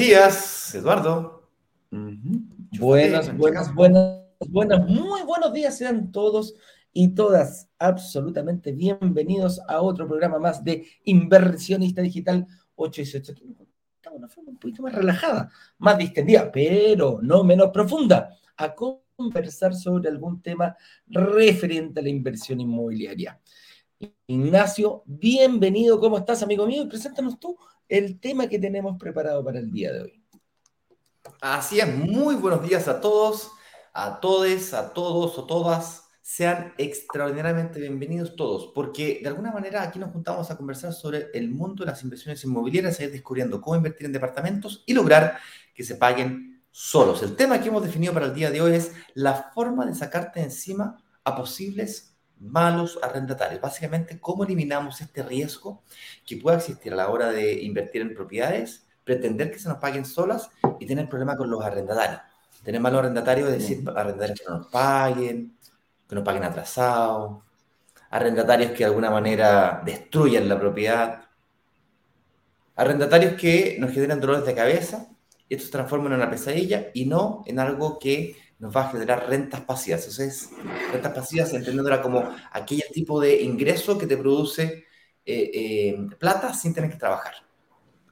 días, Eduardo. Buenas, buenas, buenas, buenas, muy buenos días sean todos y todas absolutamente bienvenidos a otro programa más de Inversionista Digital 818. Aquí estamos una forma un poquito más relajada, más distendida, pero no menos profunda, a conversar sobre algún tema referente a la inversión inmobiliaria. Ignacio, bienvenido, ¿cómo estás, amigo mío? Y preséntanos tú el tema que tenemos preparado para el día de hoy. Así es, muy buenos días a todos, a todes, a todos o todas. Sean extraordinariamente bienvenidos todos, porque de alguna manera aquí nos juntamos a conversar sobre el mundo de las inversiones inmobiliarias, a ir descubriendo cómo invertir en departamentos y lograr que se paguen solos. El tema que hemos definido para el día de hoy es la forma de sacarte encima a posibles malos arrendatarios. Básicamente, cómo eliminamos este riesgo que pueda existir a la hora de invertir en propiedades, pretender que se nos paguen solas y tener problemas con los arrendatarios. Tener malos arrendatarios es decir, arrendatarios que no nos paguen, que nos paguen atrasados, arrendatarios que de alguna manera destruyan la propiedad, arrendatarios que nos generan dolores de cabeza y esto se transforma en una pesadilla y no en algo que nos va a generar rentas pasivas. Entonces, rentas pasivas entendiéndola como aquel tipo de ingreso que te produce eh, eh, plata sin tener que trabajar.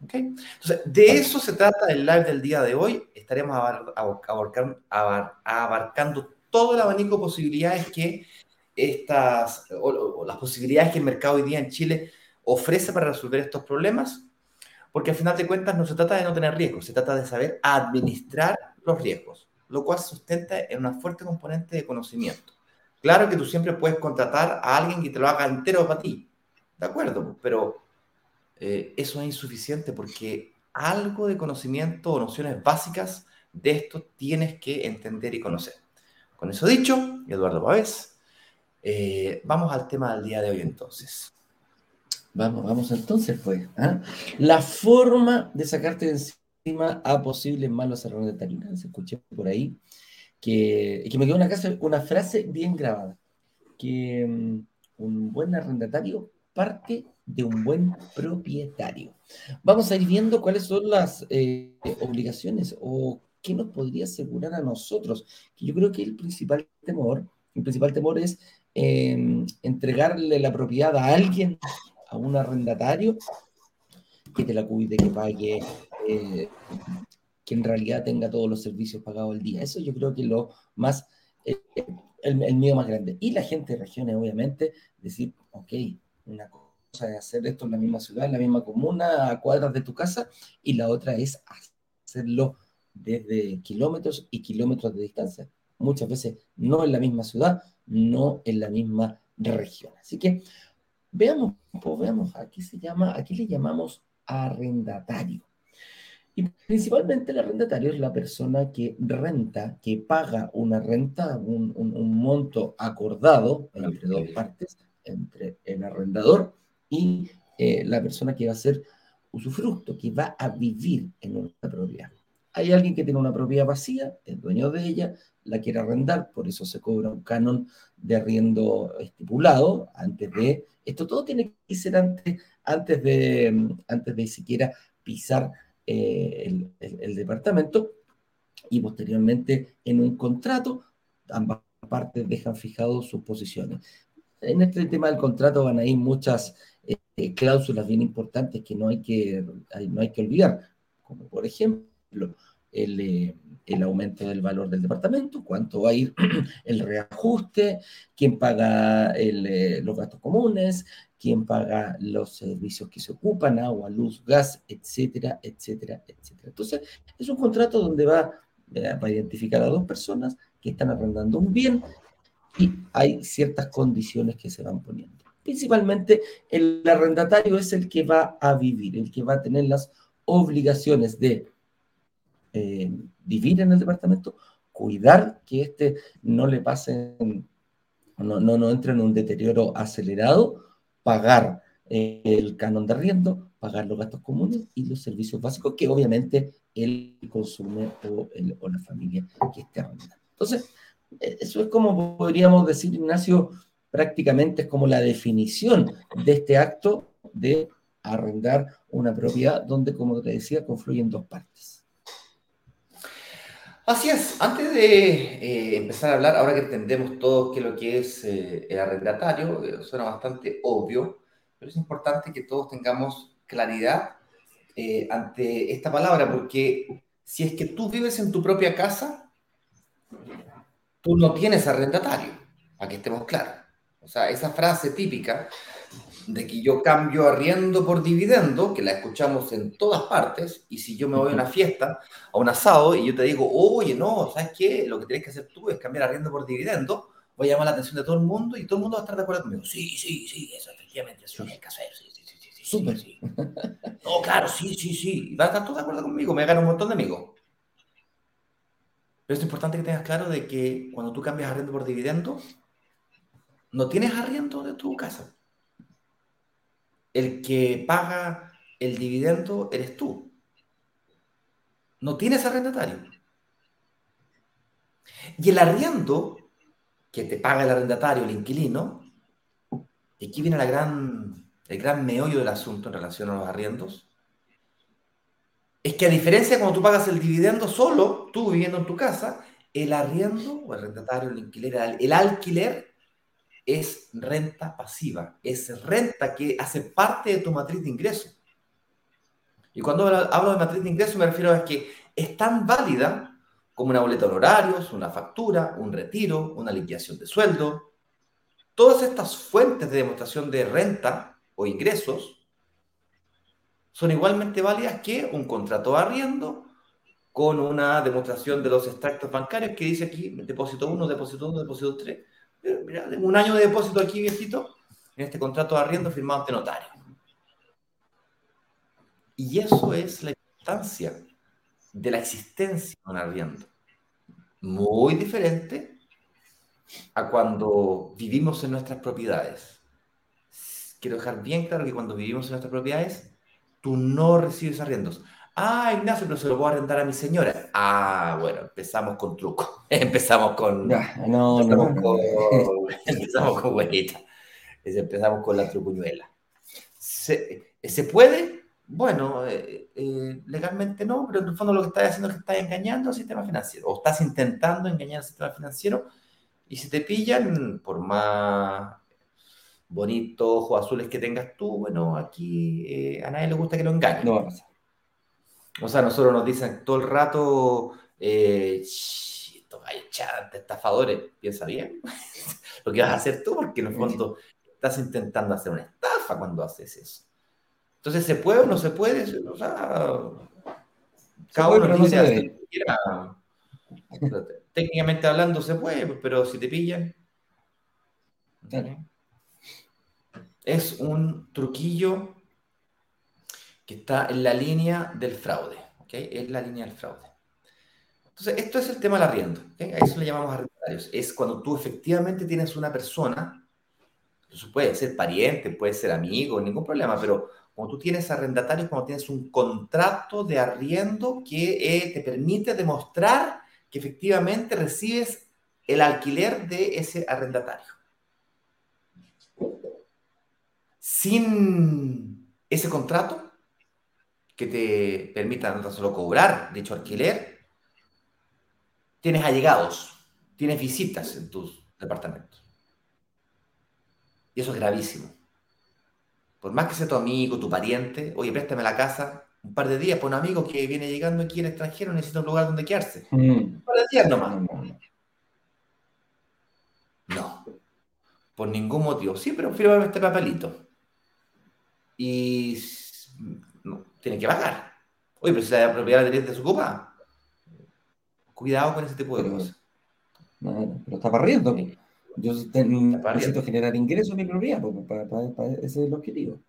¿Okay? Entonces, de eso se trata el live del día de hoy. Estaremos abarcando todo el abanico de posibilidades que estas, o, las posibilidades que el mercado hoy día en Chile ofrece para resolver estos problemas, porque al final de cuentas no se trata de no tener riesgos, se trata de saber administrar los riesgos, lo cual se sustenta en una fuerte componente de conocimiento. Claro que tú siempre puedes contratar a alguien que te lo haga entero para ti, ¿de acuerdo? Pero eh, eso es insuficiente porque algo de conocimiento o nociones básicas de esto tienes que entender y conocer. Con eso dicho, Eduardo Pavés, eh, vamos al tema del día de hoy entonces. Vamos, vamos entonces, pues. ¿ah? La forma de sacarte de encima a posibles malos arrendatarios. Se escuché por ahí que, me quedó una, casa, una frase bien grabada, que mm, un buen arrendatario parte de un buen propietario. Vamos a ir viendo cuáles son las eh, obligaciones o ¿qué nos podría asegurar a nosotros? Yo creo que el principal temor, el principal temor es em, entregarle la propiedad a alguien, a un arrendatario, que te la cuide, que pague, eh, que en realidad tenga todos los servicios pagados al día. Eso yo creo que es lo más, eh, el, el miedo más grande. Y la gente de regiones, obviamente, decir, ok, una cosa es hacer esto en la misma ciudad, en la misma comuna, a cuadras de tu casa, y la otra es hacerlo desde kilómetros y kilómetros de distancia. Muchas veces no en la misma ciudad, no en la misma región. Así que veamos, pues veamos, aquí se llama, aquí le llamamos arrendatario. Y principalmente el arrendatario es la persona que renta, que paga una renta, un, monto acordado entre dos partes, entre el arrendador y eh, la persona que va a ser usufructo, que va a vivir en una propiedad. Hay alguien que tiene una propiedad vacía, es dueño de ella, la quiere arrendar, por eso se cobra un canon de arriendo estipulado antes de... Esto todo tiene que ser antes, antes, de, antes de siquiera pisar eh, el, departamento y posteriormente en un contrato ambas partes dejan fijados sus posiciones. En este tema del contrato van a ir muchas eh, cláusulas bien importantes que no hay que, no hay que olvidar, como por ejemplo eh, el, aumento del valor del departamento, cuánto va a ir el reajuste, quién paga eh, los gastos comunes, quién paga los servicios que se ocupan, agua, luz, gas, etcétera, etcétera, etcétera. Entonces, es un contrato donde va, eh, a identificar a dos personas que están arrendando un bien y hay ciertas condiciones que se van poniendo. Principalmente el arrendatario es el que va a vivir, el que va a tener las obligaciones de eh, en el departamento, cuidar que este no le pase, no, no, no entre en un deterioro acelerado, pagar eh, el canon de arriendo, pagar los gastos comunes y los servicios básicos que obviamente él consume o, o la familia que esté arrendando. Entonces, eh, eso es como podríamos decir, Ignacio, prácticamente es como la definición de este acto de arrendar una propiedad donde, como te decía, confluyen dos partes. Así es, antes de eh, empezar a hablar, ahora que entendemos todo qué es lo que es eh, el arrendatario, eh, suena bastante obvio, pero es importante que todos tengamos claridad ante esta palabra, porque si es que tú vives en tu propia casa, tú no tienes arrendatario, para que estemos claros. O sea, esa frase típica de que yo cambio arriendo por dividendo, que la escuchamos en todas partes, y si yo me voy a una fiesta, a un asado, y yo te digo, oye, no, ¿sabes qué? Lo que tienes que hacer tú es cambiar arriendo por dividendo, voy a llamar la atención de todo el mundo y todo el mundo va a estar de acuerdo conmigo. Sí, sí, sí, eso efectivamente, eso es que hacer, sí, sí, sí, sí, sí, Súper. sí. No, claro, sí, sí, sí, va a estar todo de acuerdo conmigo, me gana un montón de amigos. Pero es importante que tengas claro de que cuando tú cambias arriendo por dividendo, no tienes arriendo de tu casa el que paga el dividendo eres tú. No tienes arrendatario. Y el arriendo que te paga el arrendatario, el inquilino, y aquí viene la gran, el gran meollo del asunto en relación a los arriendos, es que a diferencia de cuando tú pagas el dividendo solo, tú viviendo en tu casa, el arriendo o el arrendatario, el inquilino, el alquiler es renta pasiva, es renta que hace parte de tu matriz de ingreso. Y cuando hablo de matriz de ingreso me refiero a que es tan válida como una boleta de horarios, una factura, un retiro, una liquidación de sueldo. Todas estas fuentes de demostración de renta o ingresos son igualmente válidas que un contrato de arriendo con una demostración de los extractos bancarios que dice aquí depósito 1, depósito 1, depósito 3 un año de depósito aquí, viejito, en este contrato de arriendo firmado ante notario. Y eso es la importancia de la existencia de un arriendo. Muy diferente a cuando vivimos en nuestras propiedades. Quiero dejar bien claro que cuando vivimos en nuestras propiedades, tú no recibes arriendos. Ah, Ignacio, pero se lo voy a arrendar a mi señora. Ah, bueno, empezamos con truco. empezamos con. No, no, empezamos, no, con, empezamos con huevita. Empezamos con la trucuñuela. ¿Se, ¿se puede? Bueno, eh, eh, legalmente no, pero en el fondo lo que estás haciendo es que estás engañando al sistema financiero o estás intentando engañar al sistema financiero y si te pillan, por más bonitos ojos azules que tengas tú, bueno, aquí eh, a nadie le gusta que lo engañen. No va a pasar. O sea, nosotros nos dicen todo el rato, eh, estos estafadores, piensa bien lo que vas a hacer tú, porque en el fondo estás intentando hacer una estafa cuando haces eso. Entonces, ¿se puede o no se puede? O sea, cada uno no se Técnicamente hablando se puede, pero si te pillan. Es un truquillo que está en la línea del fraude, ¿ok? Es la línea del fraude. Entonces, esto es el tema del arriendo, A eso le llamamos arrendarios. Es cuando tú efectivamente tienes una persona, eso puede ser pariente, puede ser amigo, ningún problema, pero cuando tú tienes arrendatarios, cuando tienes un contrato de arriendo que eh, te permite demostrar que efectivamente recibes el alquiler de ese arrendatario. Sin ese contrato, que te permitan no solo cobrar dicho alquiler, tienes allegados, tienes visitas en tus departamentos. Y eso es gravísimo. Por más que sea tu amigo, tu pariente, oye, préstame la casa un par de días por un amigo que viene llegando aquí en extranjero, necesita un lugar donde quedarse. Mm. Un par de días nomás. No. Por ningún motivo. Sí, pero fírmame este papelito. Y tiene que pagar. Oye, pero si la propiedad la tenés desocupada, cuidado con ese tipo de cosas. No, pero está barriendo. Yo necesito generar ingresos en mi propiedad, para, ese es el objetivo.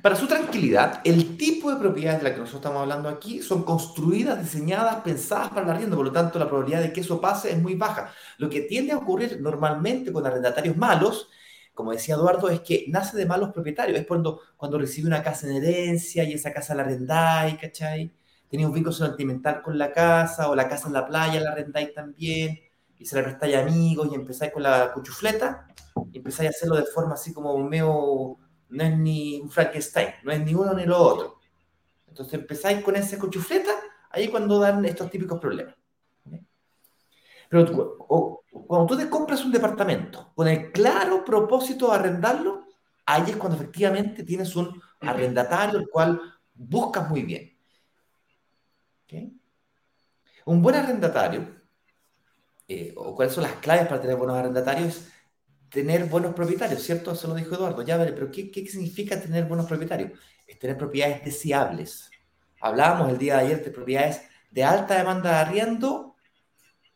Para su tranquilidad, el tipo de propiedades de las que nosotros estamos hablando aquí son construidas, diseñadas, pensadas para el arriendo, por lo tanto la probabilidad de que eso pase es muy baja. Lo que tiende a ocurrir normalmente con arrendatarios malos como decía Eduardo, es que nace de malos propietarios. Es cuando, cuando recibe una casa en herencia y esa casa la arrendáis, ¿cachai? Tenéis un vínculo sentimental con la casa, o la casa en la playa la arrendáis también, y se la prestáis a amigos y empezáis con la cuchufleta, y empezáis a hacerlo de forma así como medio, no es ni un Frankenstein, no es ni uno ni lo otro. Entonces empezáis con esa cuchufleta, ahí cuando dan estos típicos problemas. Pero cuando tú te compras un departamento con el claro propósito de arrendarlo, ahí es cuando efectivamente tienes un arrendatario el cual buscas muy bien. Un buen arrendatario, eh, o cuáles son las claves para tener buenos arrendatarios, tener buenos propietarios, ¿cierto? Eso lo dijo Eduardo. Ya pero ¿qué, ¿qué, significa tener buenos propietarios? Es tener propiedades deseables. Hablábamos el día de ayer de propiedades de alta demanda de arriendo,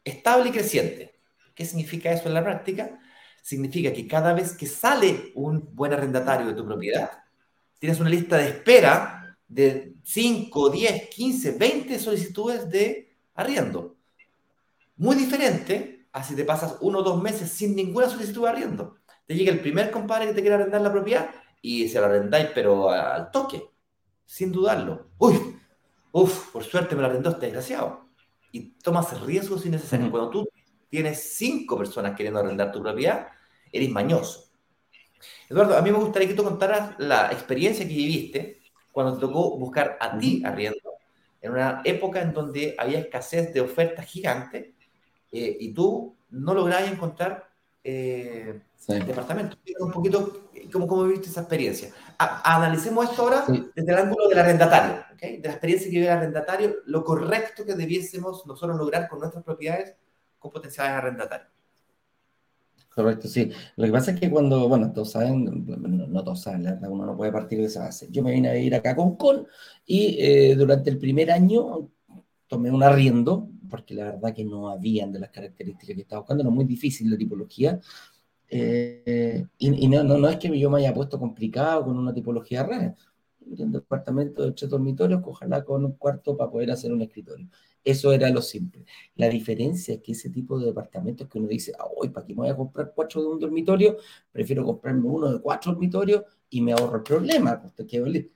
estable y creciente. ¿Qué significa eso en la práctica? Significa que cada vez que sale un buen arrendatario de tu propiedad, tienes una lista de espera de 5, 10, 15, 20 solicitudes de arriendo. Muy diferente a si te pasas uno o dos meses sin ninguna solicitud de arriendo. Te llega el primer compadre que te quiere arrendar la propiedad y se la arrendáis, pero al toque, sin dudarlo. Uy, uff, por suerte me la arrendó este desgraciado. Y tomas riesgos innecesarios. Cuando tú tienes cinco personas queriendo arrendar tu propiedad, eres mañoso. Eduardo, a mí me gustaría que tú contaras la experiencia que viviste cuando te tocó buscar a ti arriendo, en una época en donde había escasez de ofertas gigantes eh, y tú no lograbas encontrar eh, departamento. Un poquito cómo, cómo viviste esa experiencia. analicemos esto ahora desde el ángulo del arrendatario, de la experiencia que vive el arrendatario, lo correcto que debiésemos nosotros lograr con nuestras propiedades con potenciales arrendatarios. Correcto, sí. Lo que pasa es que cuando, bueno, todos saben, no, todos saben, la verdad, uno no puede partir de esa base. Yo me vine a ir acá con Con y eh, durante el primer año tomé un arriendo, porque la verdad que no habían de las características que estaba buscando, era muy difícil la tipología. Eh, y, no, no, no, es que yo me haya puesto complicado con una tipología rara. Un departamento de tres dormitorios, ojalá con un cuarto para poder hacer un escritorio. Eso era lo simple. La diferencia es que ese tipo de departamentos que uno dice, hoy, ¿para qué me voy a comprar cuatro de un dormitorio? Prefiero comprarme uno de cuatro dormitorios y me ahorro el problema. Usted quiere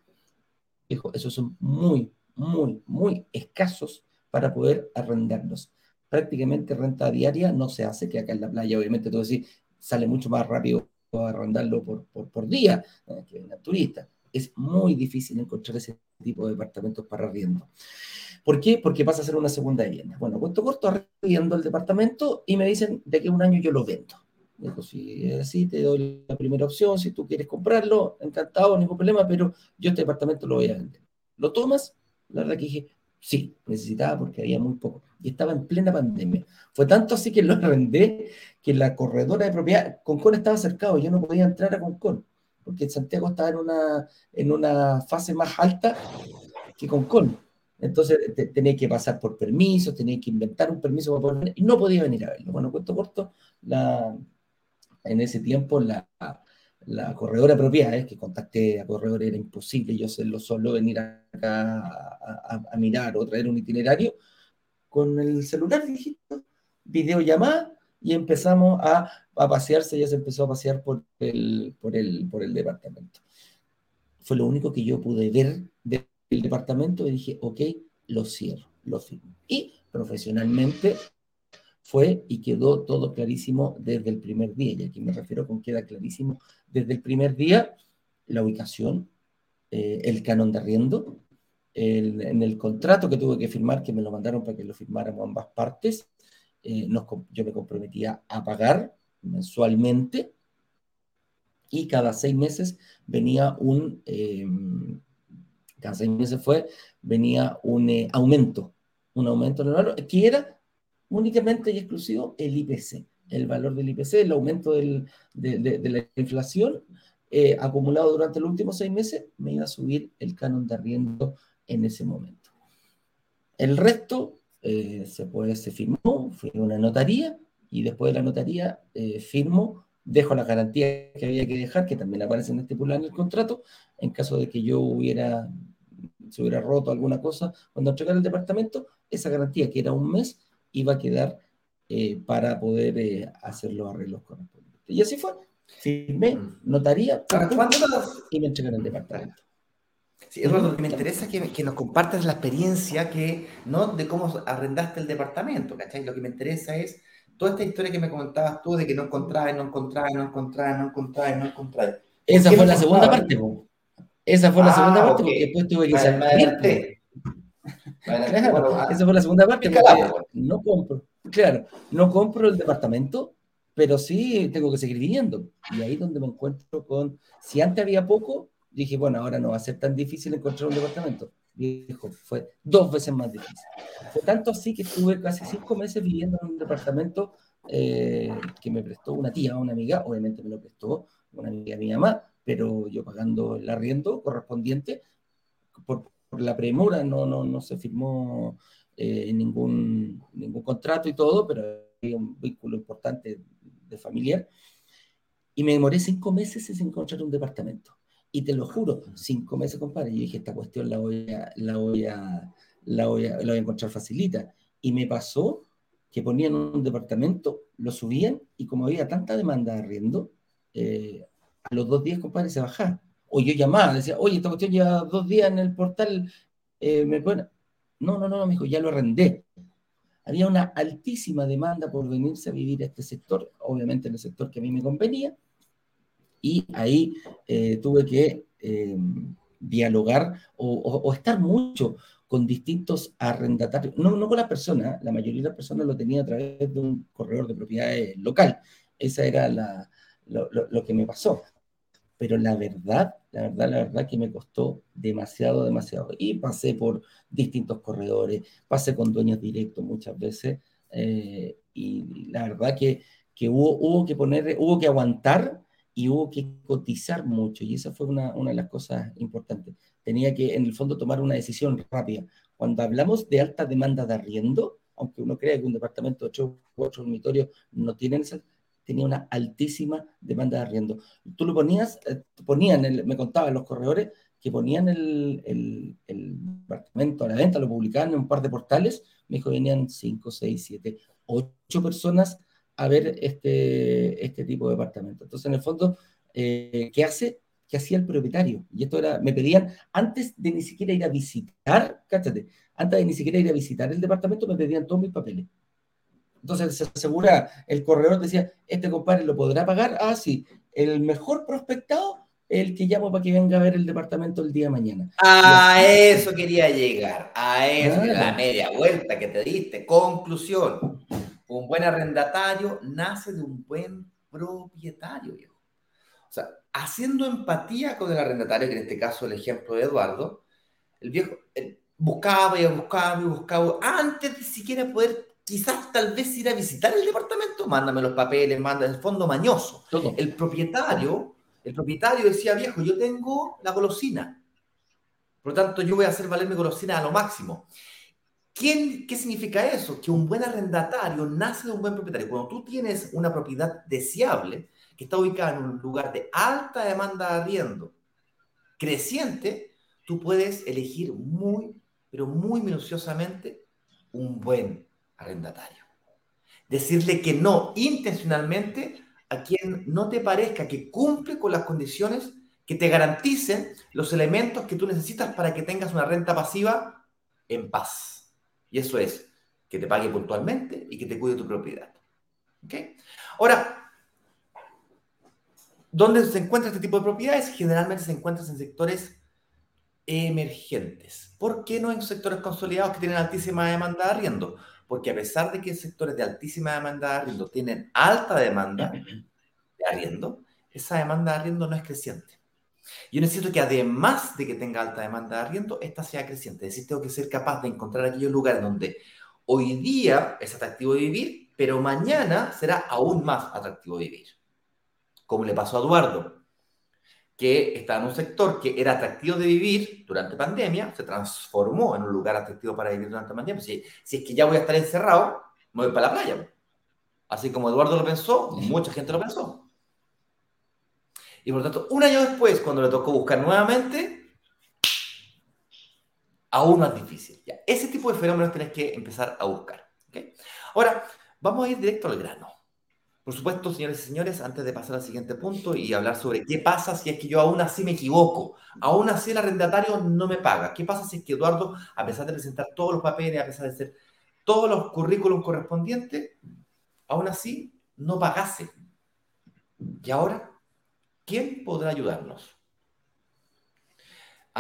Dijo, esos son muy, muy, muy escasos para poder arrendarlos. Prácticamente renta diaria no se hace, que acá en la playa, obviamente, todo así, sale mucho más rápido arrendarlo por, por, día eh, que un turista. Es muy difícil encontrar ese tipo de departamentos para arriendo. ¿Por qué? Porque pasa a ser una segunda vivienda. Bueno, cuento corto, arriendo el departamento y me dicen de que un año yo lo vendo. Digo, si es así, te doy la primera opción, si tú quieres comprarlo, encantado, ningún problema, pero yo este departamento lo voy a vender. ¿Lo tomas? La verdad que dije, sí, necesitaba porque había muy poco. Y estaba en plena pandemia. Fue tanto así que lo arrendé que la corredora de propiedad, Concon estaba cercado, yo no podía entrar a Concon, porque Santiago estaba en una, en una fase más alta que Concon. Entonces tenía que pasar por permisos, tenía que inventar un permiso para poder y no podía venir a verlo. Bueno, cuento corto, la, en ese tiempo la, la corredora de propiedades, que contacté a corredor, era imposible yo hacerlo solo, venir acá a, mirar o traer un itinerario, con el celular dijiste, videollamada, y empezamos a, a pasearse, ya se empezó a pasear por el, por, el, por el departamento. Fue lo único que yo pude ver de el departamento y dije, ok, lo cierro, lo firmo. Y profesionalmente fue y quedó todo clarísimo desde el primer día. Y aquí me refiero con queda clarísimo desde el primer día la ubicación, eh, el canon de arriendo, en el contrato que tuve que firmar, que me lo mandaron para que lo firmáramos ambas partes, eh, yo me comprometía a pagar mensualmente y cada seis meses venía un, eh, cada seis meses fue, venía un eh, aumento, un aumento el que era únicamente y exclusivo el IPC, el valor del IPC, el aumento de, la inflación eh, acumulado durante los últimos seis meses, me iba a subir el canon de arriendo en ese momento. El resto eh, se, firmó, fue una notaría, y después de la notaría firmo dejo la garantía que había que dejar, que también aparece en este en el contrato, en caso de que yo hubiera se hubiera roto alguna cosa, cuando entregara el departamento, esa garantía, que era un mes, iba a quedar eh, para poder eh, hacer los arreglos correspondientes. Y así fue. Firmé, notaría, y me entregaron el departamento. Sí, Eduardo, me interesa que, que, nos compartas la experiencia que, no de cómo arrendaste el departamento, ¿cachai? Lo que me interesa es toda esta historia que me comentabas tú de que no encontrabas, no encontrabas, no entrabas, no encontrabas, no encontrabas. Esa fue la segunda parte. Esa fue la segunda ah, parte porque después tuve que salir. esa fue la segunda parte porque no compro. claro, no compro el departamento, pero sí tengo que seguir viviendo. Y ahí donde me encuentro con, si antes había poco, dije, bueno, ahora no va a ser tan difícil encontrar un departamento. Dijo, fue dos veces más difícil. Fue tanto así que estuve casi cinco meses viviendo en un departamento eh, que me prestó una tía, una amiga, obviamente me lo prestó una amiga de mi mamá, pero yo pagando el arriendo correspondiente por, la premura, no, no, no se firmó eh, ningún, ningún contrato y todo, pero hay un vínculo importante de familiar. Y me demoré cinco meses sin encontrar un departamento. Y te lo juro, cinco meses, compadre. Yo dije, esta cuestión la voy a, la voy a, la voy a, la voy a encontrar facilita. Y me pasó que ponían un departamento, lo subían y como había tanta demanda de arriendo, eh, a los dos días, compadre, se bajaba. O yo llamaba, decía, oye, esta cuestión lleva dos días en el portal, eh, ¿me pueden? No, no, no, me dijo, ya lo arrendé. Había una altísima demanda por venirse a vivir a este sector, obviamente en el sector que a mí me convenía, y ahí eh, tuve que dialogar o, estar mucho con distintos arrendatarios, no, no con las personas, la mayoría de las personas lo tenía a través de un corredor de propiedades local. Esa era lo, que me pasó. Pero la verdad, la verdad, la verdad que me costó demasiado, demasiado. Y pasé por distintos corredores, pasé con dueños directos muchas veces, eh, y la verdad que, que hubo, hubo que poner, hubo que aguantar y hubo que cotizar mucho, y esa fue una, una de las cosas importantes tenía que en el fondo tomar una decisión rápida. Cuando hablamos de alta demanda de arriendo, aunque uno crea que un departamento de 8, ocho dormitorios no tiene esa, tenía una altísima demanda de arriendo. Tú lo ponías, eh, ponían, el, me contaban los corredores que ponían el, el, el, departamento a la venta, lo publicaban en un par de portales, me dijo venían 5, 6, 7, 8 personas a ver este, este tipo de departamento. Entonces, en el fondo, eh, ¿qué hace? que hacía el propietario. Y esto era, me pedían, antes de ni siquiera ir a visitar, cáchate, antes de ni siquiera ir a visitar el departamento, me pedían todos mis papeles. Entonces se asegura, el corredor decía, este compadre lo podrá pagar. Ah, sí, el mejor prospectado el que llamo para que venga a ver el departamento el día de mañana. A eso quería llegar, a eso, la media vuelta que te diste. Conclusión, un buen arrendatario nace de un buen propietario, viejo. O sea, haciendo empatía con el arrendatario, que en este caso el ejemplo de Eduardo, el viejo buscaba y buscaba y buscaba, antes de siquiera poder quizás tal vez ir a visitar el departamento, mándame los papeles, manda el fondo mañoso. El propietario, el propietario decía, viejo, yo tengo la golosina, por lo tanto yo voy a hacer valer mi golosina a lo máximo. ¿Quién, ¿Qué significa eso? Que un buen arrendatario nace de un buen propietario. Cuando tú tienes una propiedad deseable, que está ubicada en un lugar de alta demanda de arriendo creciente, tú puedes elegir muy, pero muy minuciosamente un buen arrendatario. Decirle que no intencionalmente a quien no te parezca que cumple con las condiciones que te garanticen los elementos que tú necesitas para que tengas una renta pasiva en paz. Y eso es que te pague puntualmente y que te cuide tu propiedad. ¿Ok? Ahora, ¿Dónde se encuentra este tipo de propiedades? Generalmente se encuentran en sectores emergentes. ¿Por qué no en sectores consolidados que tienen altísima demanda de arriendo? Porque a pesar de que sectores de altísima demanda de arriendo tienen alta demanda de arriendo, esa demanda de arriendo no es creciente. Yo necesito que además de que tenga alta demanda de arriendo, esta sea creciente. Es decir, tengo que ser capaz de encontrar aquellos lugares donde hoy día es atractivo vivir, pero mañana será aún más atractivo vivir como le pasó a Eduardo, que estaba en un sector que era atractivo de vivir durante pandemia, se transformó en un lugar atractivo para vivir durante pandemia. Si, si es que ya voy a estar encerrado, me voy para la playa. Así como Eduardo lo pensó, mucha gente lo pensó. Y por lo tanto, un año después, cuando le tocó buscar nuevamente, aún más difícil. Ya, ese tipo de fenómenos tienes que empezar a buscar. Ahora, vamos a ir directo al grano. Por supuesto, señores y señores, antes de pasar al siguiente punto y hablar sobre qué pasa si es que yo aún así me equivoco, aún así el arrendatario no me paga. ¿Qué pasa si es que Eduardo, a pesar de presentar todos los papeles, a pesar de hacer todos los currículums correspondientes, aún así no pagase? Y ahora, ¿quién podrá ayudarnos?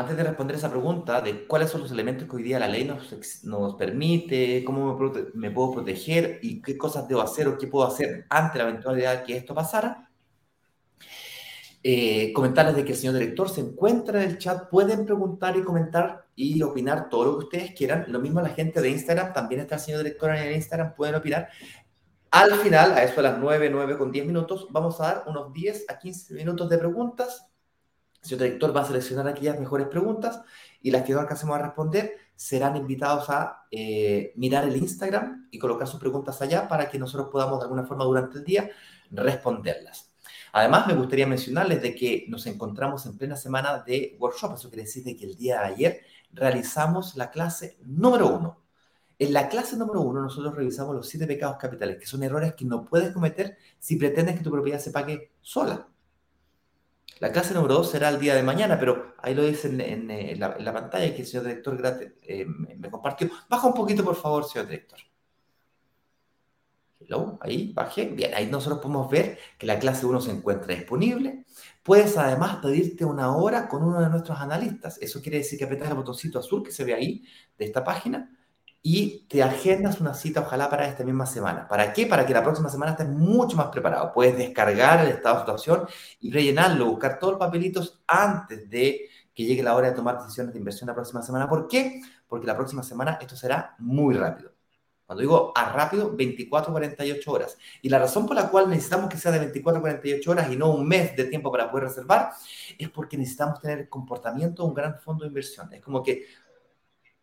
Antes de responder esa pregunta de cuáles son los elementos que hoy día la ley nos, nos permite, cómo me, puedo proteger y qué cosas debo hacer o qué puedo hacer ante la eventualidad que esto pasara, eh, comentarles de que el señor director se encuentra en el chat, pueden preguntar y comentar y opinar todo lo que ustedes quieran. Lo mismo la gente de Instagram, también está el señor director en el Instagram, pueden opinar. Al final, a eso de las 9, 9 con 10 minutos, vamos a dar unos 10 a 15 minutos de preguntas. Señor director va a seleccionar aquellas mejores preguntas y las que no alcancemos a responder serán invitados a eh, mirar el Instagram y colocar sus preguntas allá para que nosotros podamos de alguna forma durante el día responderlas. Además, me gustaría mencionarles de que nos encontramos en plena semana de workshop. Eso quiere decir que el día de ayer realizamos la clase número uno. En la clase número uno nosotros revisamos los siete pecados capitales, que son errores que no puedes cometer si pretendes que tu propiedad se pague sola. La clase número dos será el día de mañana, pero ahí lo dice en, la, pantalla que el señor director eh, me compartió. Baja un poquito, por favor, señor director ahí, bajé. Bien, ahí nosotros podemos ver que la clase 1 se encuentra disponible. Puedes además pedirte una hora con uno de nuestros analistas. Eso quiere decir que apretas el botoncito azul que se ve ahí de esta página y te agendas una cita, ojalá para esta misma semana. ¿Para qué? Para que la próxima semana estés mucho más preparado. Puedes descargar el estado de situación y rellenarlo, buscar todos los papelitos antes de que llegue la hora de tomar decisiones de inversión la próxima semana. ¿Por qué? Porque la próxima semana esto será muy rápido. Cuando digo a rápido, 24 48 horas. Y la razón por la cual necesitamos que sea de 24 48 horas y no un mes de tiempo para poder reservar es porque necesitamos tener el comportamiento de un gran fondo de inversión. Es como que,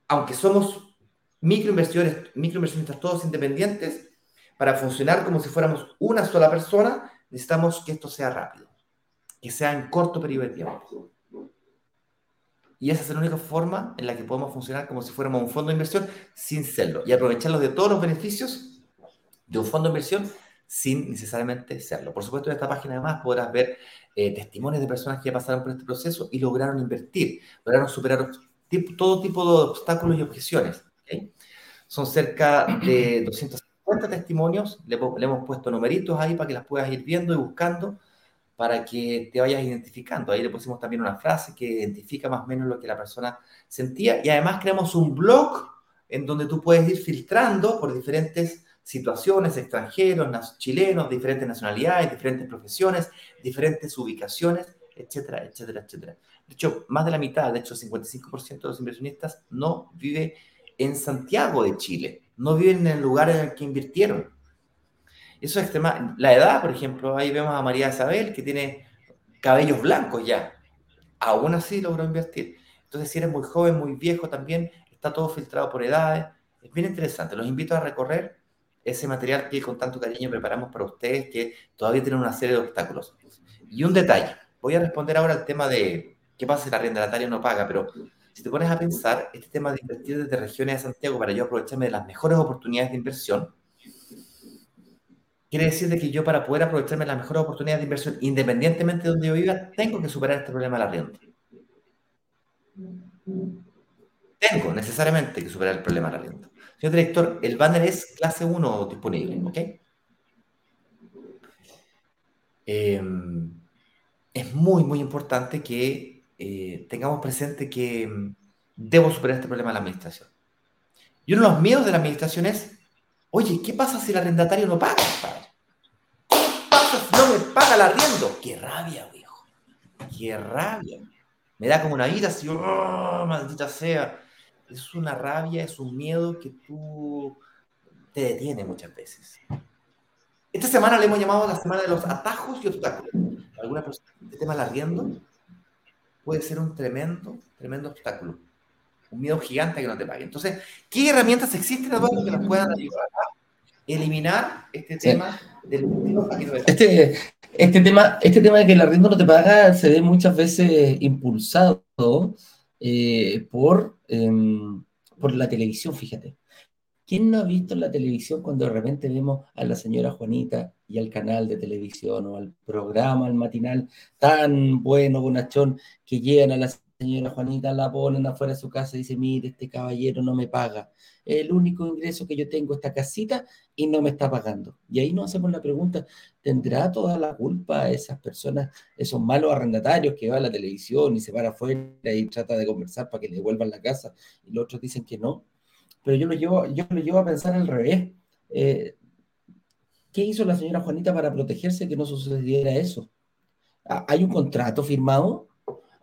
aunque somos microinversores, microinversionistas todos independientes, para funcionar como si fuéramos una sola persona, necesitamos que esto sea rápido, que sea en corto periodo de tiempo. Y esa es la única forma en la que podemos funcionar como si fuéramos un fondo de inversión sin serlo y aprovecharlos de todos los beneficios de un fondo de inversión sin necesariamente serlo. Por supuesto, en esta página además podrás ver eh, testimonios de personas que ya pasaron por este proceso y lograron invertir, lograron superar todo tipo de obstáculos y objeciones. Son cerca de 250 testimonios, le, le hemos puesto numeritos ahí para que las puedas ir viendo y buscando para que te vayas identificando. Ahí le pusimos también una frase que identifica más o menos lo que la persona sentía y además creamos un blog en donde tú puedes ir filtrando por diferentes situaciones, extranjeros, chilenos, diferentes nacionalidades, diferentes profesiones, diferentes ubicaciones, etcétera, etcétera, etcétera. De hecho, más de la mitad, de hecho, el 55% de los inversionistas no vive en Santiago de Chile, no viven en el lugar en el que invirtieron. Eso es extrema. La edad, por ejemplo, ahí vemos a María Isabel que tiene cabellos blancos ya. Aún así logró invertir. Entonces, si eres muy joven, muy viejo también, está todo filtrado por edades. Es bien interesante. Los invito a recorrer ese material que con tanto cariño preparamos para ustedes, que todavía tienen una serie de obstáculos. Y un detalle. Voy a responder ahora al tema de qué pasa si la arrendataria no paga, pero si te pones a pensar, este tema de invertir desde regiones de Santiago para yo aprovecharme de las mejores oportunidades de inversión, Quiere decir de que yo para poder aprovecharme de las mejores oportunidades de inversión, independientemente de donde yo viva, tengo que superar este problema de la renta. Tengo necesariamente que superar el problema de la renta. Señor director, el banner es clase 1 disponible, ¿ok? Em, es muy, muy importante que eh, tengamos presente que em, debo superar este problema de la administración. Y uno de los miedos de la administración es Oye, ¿qué pasa si el arrendatario no paga, ¿Qué pasa si no me paga el arriendo? ¡Qué rabia, viejo! ¡Qué rabia! Me da como una ira así, ¡oh, maldita sea! Es una rabia, es un miedo que tú te detiene muchas veces. Esta semana le hemos llamado la semana de los atajos y obstáculos. alguna persona, el tema arriendo puede ser un tremendo, tremendo obstáculo un miedo gigante a que no te pague. Entonces, ¿qué herramientas existen, Eduardo, que nos puedan ayudar a eliminar este tema del este, este tema Este tema de que el arriendo no te paga se ve muchas veces impulsado eh, por, em, por la televisión, fíjate. ¿Quién no ha visto en la televisión cuando de repente vemos a la señora Juanita y al canal de televisión o al programa, al matinal tan bueno, bonachón, que llegan a las señora Juanita la ponen afuera de su casa y dice, mire, este caballero no me paga. El único ingreso que yo tengo es esta casita y no me está pagando. Y ahí nos hacemos la pregunta, ¿tendrá toda la culpa esas personas, esos malos arrendatarios que va a la televisión y se para afuera y trata de conversar para que le devuelvan la casa y los otros dicen que no? Pero yo lo llevo, yo lo llevo a pensar al revés. Eh, ¿Qué hizo la señora Juanita para protegerse que no sucediera eso? ¿Hay un contrato firmado?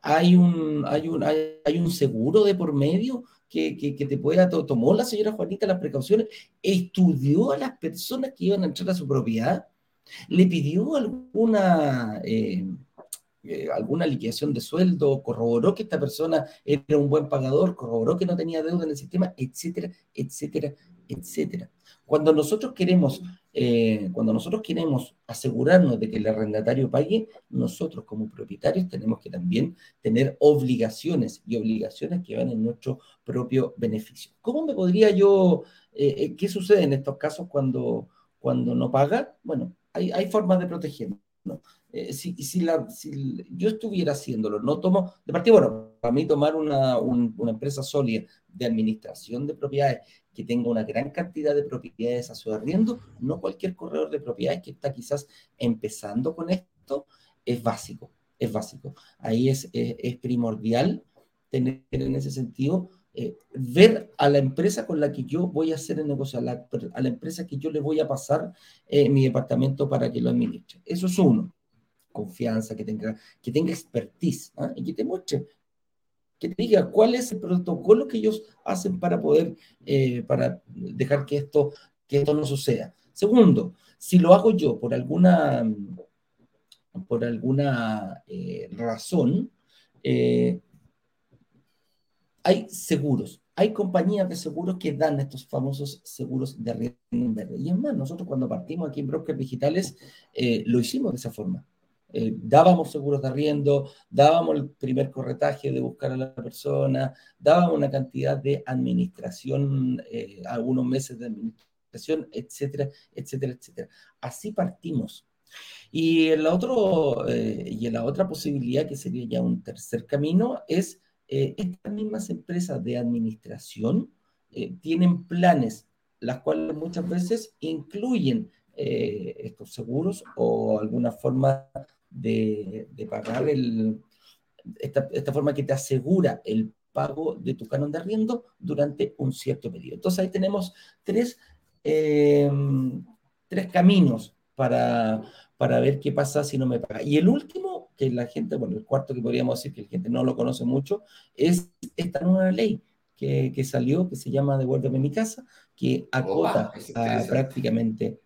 ¿Hay un, hay un, hay, un seguro de por medio que, que, te pueda... tomó la señora Juanita las precauciones? ¿Estudió a las personas que iban a entrar a su propiedad? ¿Le pidió alguna... Eh, eh, alguna liquidación de sueldo, corroboró que esta persona era un buen pagador, corroboró que no tenía deuda en el sistema, etcétera, etcétera, etcétera. Cuando nosotros queremos, eh, cuando nosotros queremos asegurarnos de que el arrendatario pague, nosotros como propietarios tenemos que también tener obligaciones y obligaciones que van en nuestro propio beneficio. ¿Cómo me podría yo, eh, qué sucede en estos casos cuando, cuando no paga? Bueno, hay, hay formas de protegernos. Si, si, la, si, yo estuviera haciéndolo, no tomo, de partida, bueno, para mí tomar una, una, empresa sólida de administración de propiedades que tenga una gran cantidad de propiedades a su arriendo, no cualquier corredor de propiedades que está quizás empezando con esto, es básico, es básico. Ahí es, es, primordial tener en ese sentido, eh, ver a la empresa con la que yo voy a hacer el negocio, a la, a la empresa que yo le voy a pasar eh, mi departamento para que lo administre. Eso es uno. Confianza, que tenga, que tenga expertise ¿ah? y que te muestre que te diga cuál es el protocolo que ellos hacen para poder, eh, para dejar que esto, que esto no suceda. Segundo, si lo hago yo por alguna, por alguna eh, razón, eh, hay seguros, hay compañías de seguros que dan estos famosos seguros de riesgo verde. Y es más, nosotros cuando partimos aquí en Brokers Digitales lo hicimos de esa forma. Eh, dábamos seguros de arriendo, dábamos el primer corretaje de buscar a la persona, dábamos una cantidad de administración, eh, algunos meses de administración, etcétera, etcétera, etcétera. Así partimos. Y en la, otro, eh, la otra posibilidad, que sería ya un tercer camino, es estas mismas empresas de administración tienen planes, las cuales muchas veces incluyen estos seguros o alguna forma de, pagar el, esta, esta, forma que te asegura el pago de tu canon de arriendo durante un cierto periodo. Entonces ahí tenemos tres, em, tres caminos para, para ver qué pasa si no me paga. Y el último, que la gente, bueno, el cuarto que podríamos decir que la gente no lo conoce mucho, es esta nueva ley que, que salió, que se llama Devuélveme mi casa, que acota prácticamente,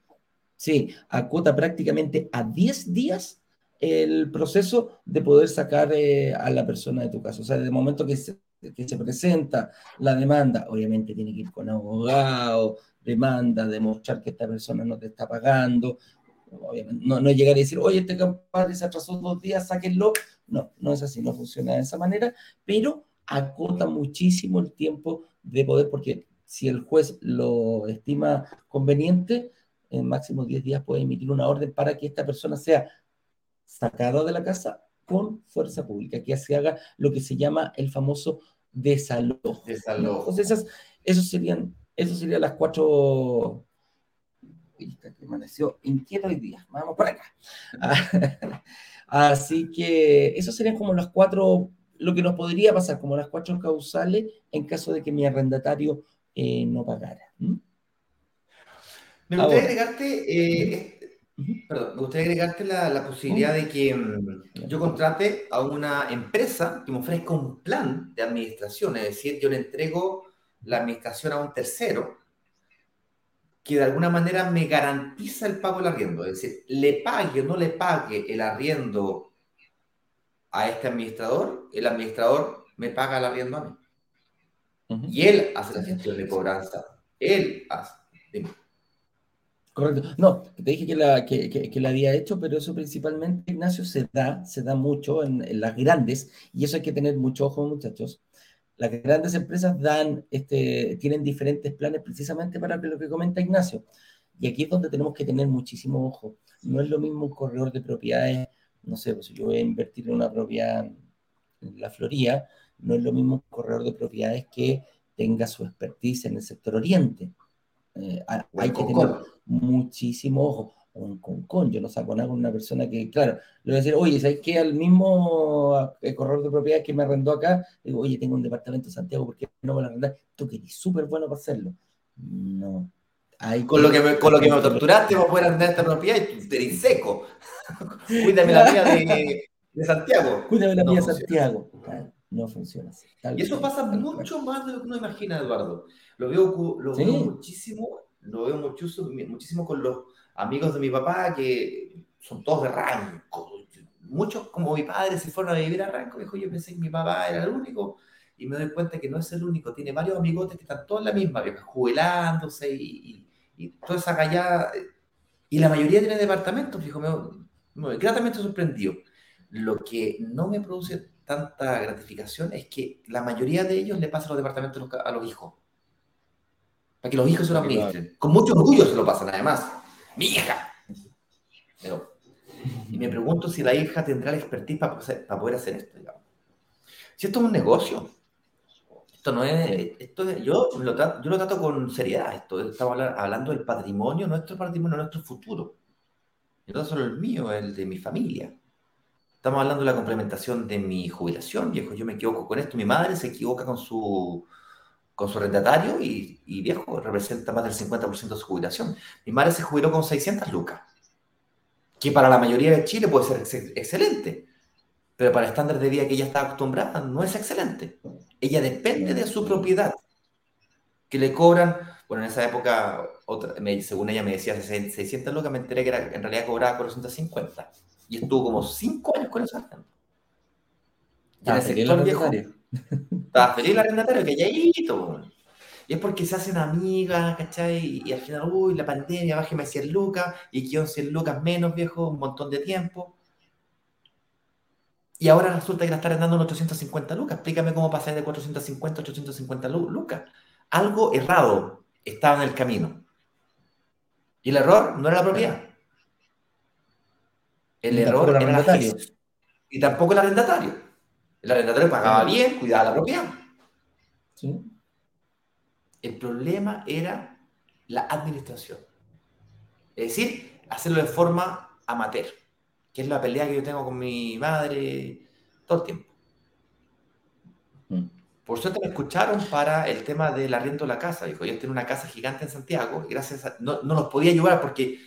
sí, acota prácticamente a 10 días el proceso de poder sacar eh, a la persona de tu caso. O sea, desde el momento que se, que se presenta la demanda, obviamente tiene que ir con abogado, demanda, demostrar que esta persona no te está pagando. Obviamente, no, no llegar a decir, oye, este compadre se atrasó dos días, sáquenlo. No, no es así, no funciona de esa manera, pero acota muchísimo el tiempo de poder, porque si el juez lo estima conveniente, en máximo 10 días puede emitir una orden para que esta persona sea sacado de la casa con fuerza pública, que se haga lo que se llama el famoso desalojo. desalojo. Entonces, esas, esos serían, esos serían las cuatro... que amaneció inquieto hoy día. Vamos por acá. Así que esos serían como las cuatro, lo que nos podría pasar, como las cuatro causales en caso de que mi arrendatario eh, no pagara. Me gustaría agregarte eh, Perdón, me gustaría agregarte la, posibilidad de que mm, yo contrate a una empresa que me ofrezca un plan de administración, es decir, yo le entrego la administración a un tercero que de alguna manera me garantiza el pago del arriendo, es decir, le pague o no le pague el arriendo a este administrador, el administrador me paga el arriendo a mí. Y él hace la gestión de cobranza. Él hace. Correcto. No, te dije que la, que, que, la había hecho, pero eso principalmente, Ignacio, se da, se da mucho en, las grandes, y eso hay que tener mucho ojo, muchachos. Las grandes empresas dan, este, tienen diferentes planes precisamente para lo que comenta Ignacio. Y aquí es donde tenemos que tener muchísimo ojo. No es lo mismo un corredor de propiedades, no sé, pues si yo voy a invertir en una propiedad la Florida, no es lo mismo un corredor de propiedades que tenga su expertise en el sector oriente. Eh, hay que tener muchísimo ojo. Un con yo no saco nada con una persona que, claro, le voy a decir, oye, ¿sabes qué? Al mismo eh, corredor de propiedades que me arrendó acá, digo, oye, tengo un departamento en Santiago, ¿por qué no me lo arrendar? Tú que eres súper bueno para hacerlo. No. Hay con, lo que me, con lo que me torturaste, a poder arrendar esta propiedad y tú eres seco. Cuídame la mía de, de Santiago. Cuídame la mía de Santiago. no funciona así. y eso pasa mucho más de lo que uno imagina, Eduardo. Lo veo, lo veo muchísimo, lo veo muchísimo, muchísimo con los amigos de mi papá que son todos de Ranco. Muchos, como mi padre, se fueron a vivir a Ranco. Dijo, yo pensé que mi papá era el único. Y me doy cuenta que no es el único. Tiene varios amigotes que están todos en la misma, jubilándose y, y, toda esa callada. Y la mayoría tiene departamentos, fijo, me, me, gratamente sorprendido. Lo que no me produce tanta gratificación es que la mayoría de ellos le pasan los departamentos a los hijos. Para que los hijos se lo administren. Con mucho orgullo se lo pasan, además mi hija. y me pregunto si la hija tendrá la expertise para, poder hacer esto, Si esto es un negocio, esto no es, esto yo, lo trato, yo lo trato con seriedad, esto, estamos hablando del patrimonio, nuestro patrimonio, nuestro futuro. Y no solo el mío, el de mi familia. Estamos hablando de la complementación de mi jubilación, viejo, yo me equivoco con esto, mi madre se equivoca con su con su arrendatario y, viejo, representa más del 50% de su jubilación. Mi madre se jubiló con 600 lucas, que para la mayoría de Chile puede ser excelente, pero para el estándar de vida que ella está acostumbrada no es excelente. Ella depende de su propiedad, que le cobran, bueno, en esa época, otra, según ella me decía 600 lucas, me enteré que era, en realidad cobraba 450. Y estuvo como 5 años con esa Y en el sector viejo, estaba feliz el arrendatario, calladito. Y es porque se hacen amigas, ¿cachai? Y, al final, uy, la pandemia, bájeme 100 lucas, y que 100 lucas menos, viejo, un montón de tiempo. Y ahora resulta que la está arrendando en 850 lucas. Explícame cómo pasar de 450 a 850 lucas. Algo errado estaba en el camino. Y el error no era la propiedad. El error era la gestión. Y tampoco el arrendatario. El arrendatario pagaba bien, cuidaba la propiedad. El problema era la administración. Es decir, hacerlo de forma amateur, que es la pelea que yo tengo con mi madre todo el tiempo. Mm. Por suerte me escucharon para el tema del arriendo de la casa. Dijo, yo tengo una casa gigante en Santiago y gracias a... No, no nos podía ayudar porque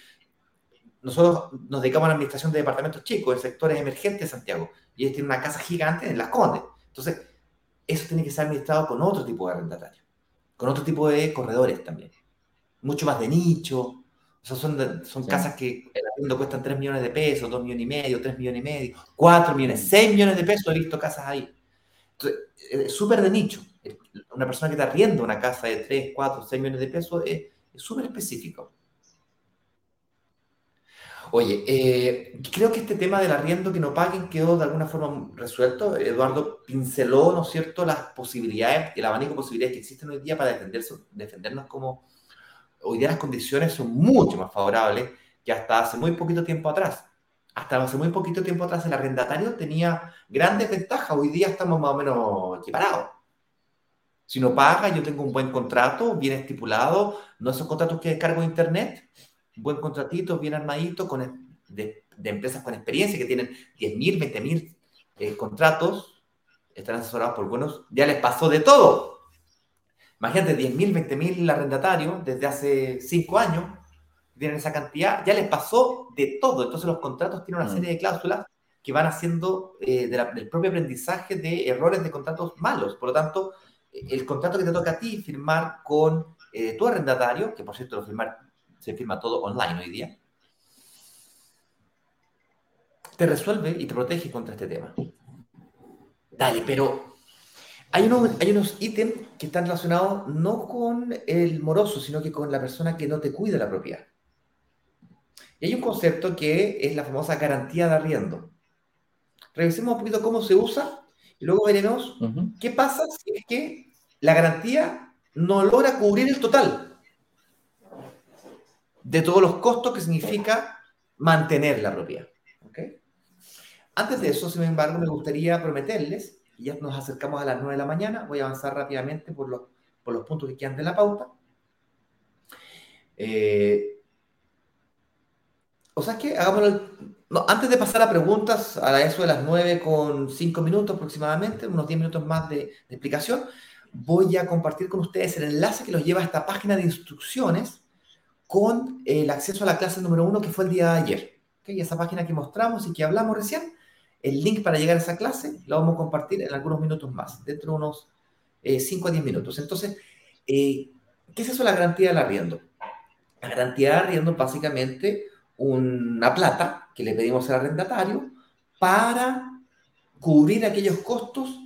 nosotros nos dedicamos a la administración de departamentos chicos, en sectores emergentes de Santiago, y ellos tienen una casa gigante en Las Condes. Entonces, eso tiene que ser administrado con otro tipo de arrendatario, con otro tipo de corredores también, mucho más de nicho. O sea, son, son casas que el arriendo cuestan 3 millones de pesos, 2 millones y medio, 3 millones y medio, 4 millones, 6 millones de pesos, he visto casas ahí. Entonces, es súper de nicho. Una persona que está arriendo una casa de 3, 4, 6 millones de pesos es súper específico. Oye, eh, creo que este tema del arriendo que no paguen quedó de alguna forma resuelto. Eduardo pinceló, ¿no es cierto?, las posibilidades, el abanico de posibilidades que existen hoy día para defenderse, defendernos como... Hoy día las condiciones son mucho más favorables que hasta hace muy poquito tiempo atrás. Hasta hace muy poquito tiempo atrás el arrendatario tenía grandes ventajas. Hoy día estamos más o menos equiparados. Si no paga, yo tengo un buen contrato, bien estipulado, no esos contratos que descargo de internet, buen contratito, bien armadito, con, de, empresas con experiencia que tienen 10.000, 20.000 eh, contratos, están asesorados por buenos, ya les pasó de todo. Imagínate, 10.000, 20.000 arrendatarios desde hace 5 años, tienen esa cantidad, ya les pasó de todo. Entonces los contratos tienen una mm. serie de cláusulas que van haciendo eh, del propio aprendizaje de errores de contratos malos. Por lo tanto, el contrato que te toca a ti firmar con eh, tu arrendatario, que por cierto lo firmar se firma todo online hoy día, te resuelve y te protege contra este tema. Dale, pero hay unos, hay unos ítems que están relacionados no con el moroso, sino que con la persona que no te cuida la propiedad. Y hay un concepto que es la famosa garantía de arriendo. Revisemos un poquito cómo se usa y luego veremos qué pasa si es que la garantía no logra cubrir el total de todos los costos que significa mantener la propiedad. Antes de eso, sin embargo, me gustaría prometerles ya nos acercamos a las 9 de la mañana. Voy a avanzar rápidamente por los, por los puntos que quedan de la pauta. Eh, o sea, que hagámoslo. Antes de pasar a preguntas, a eso de las 9 con 5 minutos aproximadamente, unos 10 minutos más de, de, explicación, voy a compartir con ustedes el enlace que los lleva a esta página de instrucciones con el acceso a la clase número 1 que fue el día de ayer. ¿okay? Esa página que mostramos y que hablamos recién, el link para llegar a esa clase lo vamos a compartir en algunos minutos más, dentro de unos eh, 5 a 10 minutos. Entonces, eh, ¿qué es eso la garantía del arriendo? La garantía de arriendo básicamente una plata que le pedimos al arrendatario para cubrir aquellos costos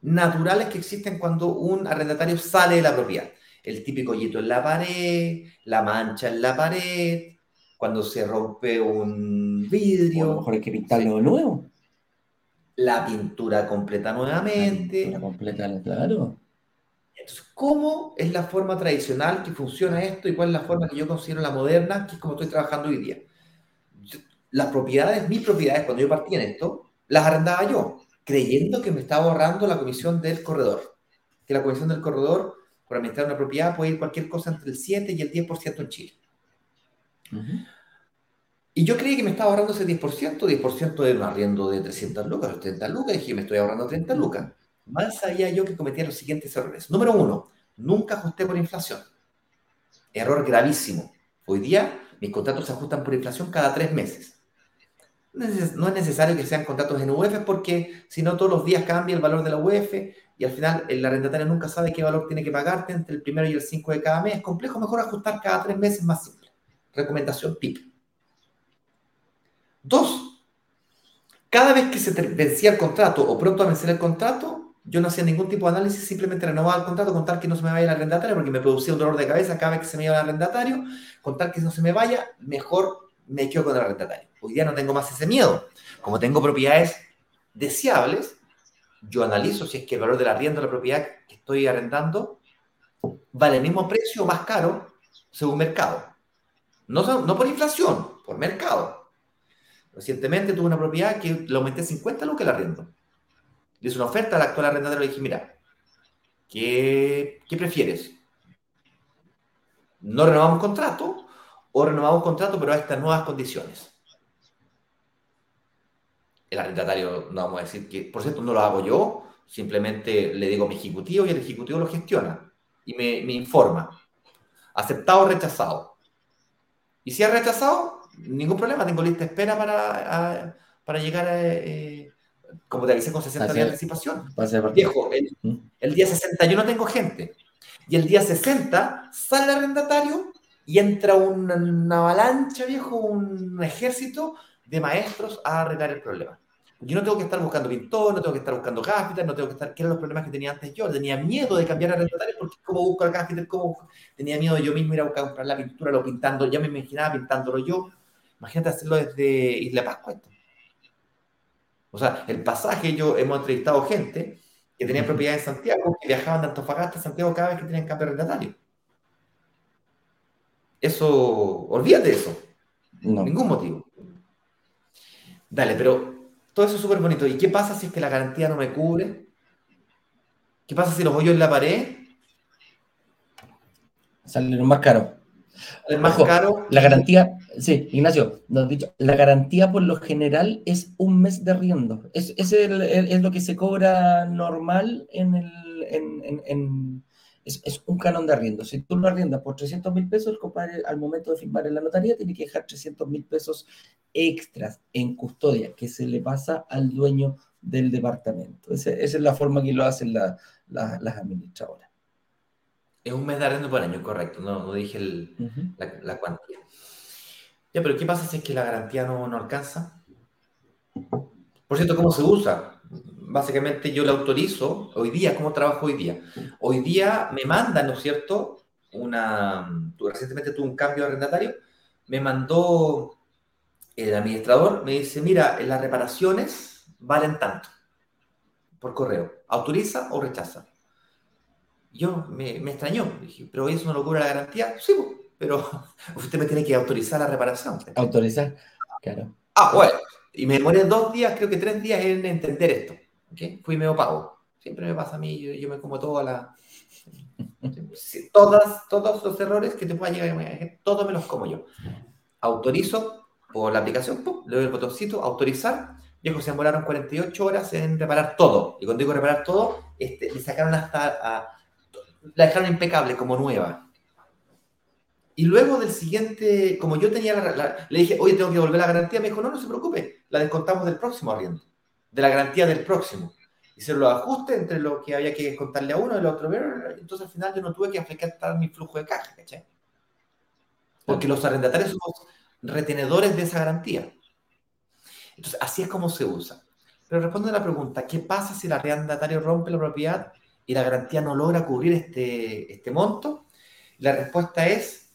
naturales que existen cuando un arrendatario sale de la propiedad. El típico hoyito en la pared, la mancha en la pared, cuando se rompe un vidrio. O a lo mejor hay que pintarlo de nuevo. La pintura completa nuevamente. La pintura completa, claro. Entonces, ¿cómo es la forma tradicional que funciona esto y cuál es la forma que yo considero la moderna, que es como estoy trabajando hoy día? Las propiedades, mis propiedades, cuando yo partí en esto, las arrendaba yo, creyendo que me estaba ahorrando la comisión del corredor. Que la comisión del corredor por administrar una propiedad puede ir cualquier cosa entre el 7 y el 10% en Chile. Uh -huh. Y yo creí que me estaba ahorrando ese 10%, 10% de un arriendo de 300 lucas, 30 lucas, y dije, me estoy ahorrando 30 lucas. Mal sabía yo que cometía los siguientes errores. Número uno, nunca ajusté por inflación. Error gravísimo. Hoy día mis contratos se ajustan por inflación cada tres meses. No es necesario que sean contratos en UF porque si no todos los días cambia el valor de la UF y al final el arrendatario nunca sabe qué valor tiene que pagarte entre el primero y el 5 de cada mes. Es complejo, mejor ajustar cada tres meses más simple. Recomendación PIP. Dos, cada vez que se vencía el contrato o pronto a vencer el contrato, yo no hacía ningún tipo de análisis, simplemente renovaba el contrato con tal que no se me vaya el arrendatario, porque me producía un dolor de cabeza cada vez que se me iba el arrendatario, con tal que no se me vaya, mejor me quedo con el arrendatario. Hoy día no tengo más ese miedo. Como tengo propiedades deseables, yo analizo si es que el valor del arriendo de la propiedad que estoy arrendando vale el mismo precio o más caro según mercado. No, no por inflación, por mercado. Recientemente tuve una propiedad que le aumenté 50 lucas el arriendo. Le hice una oferta al actual arrendatario y le dije, mira, ¿qué, ¿qué prefieres? ¿No renovamos contrato o renovamos contrato pero a estas nuevas condiciones? El arrendatario, no vamos a decir que, por cierto, no lo hago yo, simplemente le digo a mi ejecutivo y el ejecutivo lo gestiona y me, me informa. Aceptado o rechazado. Y si ha rechazado, ningún problema, tengo lista de espera para, a, para llegar a, eh, como te avisé, con 60 días de anticipación. Viejo, el, el, día 60 yo no tengo gente. Y el día 60 sale el arrendatario y entra una, una avalancha, viejo, un ejército de maestros a arreglar el problema. Yo no tengo que estar buscando pintor, no tengo que estar buscando gaffiter, no tengo que estar... ¿Qué eran los problemas que tenía antes yo? Tenía miedo de cambiar arrendatario porque cómo busco el gaffiter, cómo... Tenía miedo de yo mismo ir a buscar comprar la pintura, lo pintando, ya me imaginaba pintándolo yo. Imagínate hacerlo desde Isla Pascua. Esto. O sea, el pasaje, yo hemos entrevistado gente que tenía propiedad en Santiago, que viajaban de Antofagasta a Santiago cada vez que tenían cambio arrendatario. Eso, olvídate de eso. No. Ningún motivo. Dale, pero todo eso es súper bonito. ¿Y qué pasa si es que la garantía no me cubre? ¿Qué pasa si los hoyos en la pared? Salen más caro. El más Ojo, caro. La garantía, sí, Ignacio, nos dicho, la garantía por lo general es un mes de arriendo. Es, es, el, es lo que se cobra normal en el. En, en, en, es, es, un canon de arriendo. Si tú lo arriendas por 300 mil pesos, el compadre al momento de firmar en la notaría tiene que dejar 300 mil pesos extras en custodia que se le pasa al dueño del departamento. Esa, esa es la forma que lo hacen la, la, las administradoras. Es un mes de arriendo por año, correcto. No, no dije el, uh -huh. la, la, cuantía. Ya, pero ¿qué pasa si es que la garantía no, no alcanza? Por cierto, ¿cómo se usa? Básicamente yo la autorizo hoy día, ¿cómo trabajo hoy día? Hoy día me mandan, ¿no es cierto? Una, recientemente tuve un cambio de arrendatario, me mandó el administrador, me dice, mira, las reparaciones valen tanto, por correo, ¿autoriza o rechaza? Yo me, me extrañó, dije, pero eso no lo cubre la garantía, sí, pero usted me tiene que autorizar la reparación. Autorizar, claro. Ah, bueno, y me demoré dos días, creo que tres días en entender esto. ¿Okay? Fui medio pago. Siempre me pasa a mí, yo, me como toda la... todas, todos los errores que te puedan llegar, todos me los como yo. Autorizo por la aplicación, le doy el botoncito, autorizar, Viejo, se demoraron 48 horas en reparar todo. Y cuando digo reparar todo, este, le sacaron hasta. la dejaron impecable, como nueva. Y luego del siguiente, como yo tenía la, le dije, oye, tengo que devolver la garantía, me dijo, no, no se preocupe, la descontamos del próximo arriendo, de la garantía del próximo. Hicieron los ajustes entre lo que había que descontarle a uno y el otro. Entonces al final yo no tuve que afectar mi flujo de caja, ¿cachai? Porque los arrendatarios somos retenedores de esa garantía. Entonces, así es como se usa. Pero responde a la pregunta, ¿qué pasa si el arrendatario rompe la propiedad y la garantía no logra cubrir este, este monto? La respuesta es,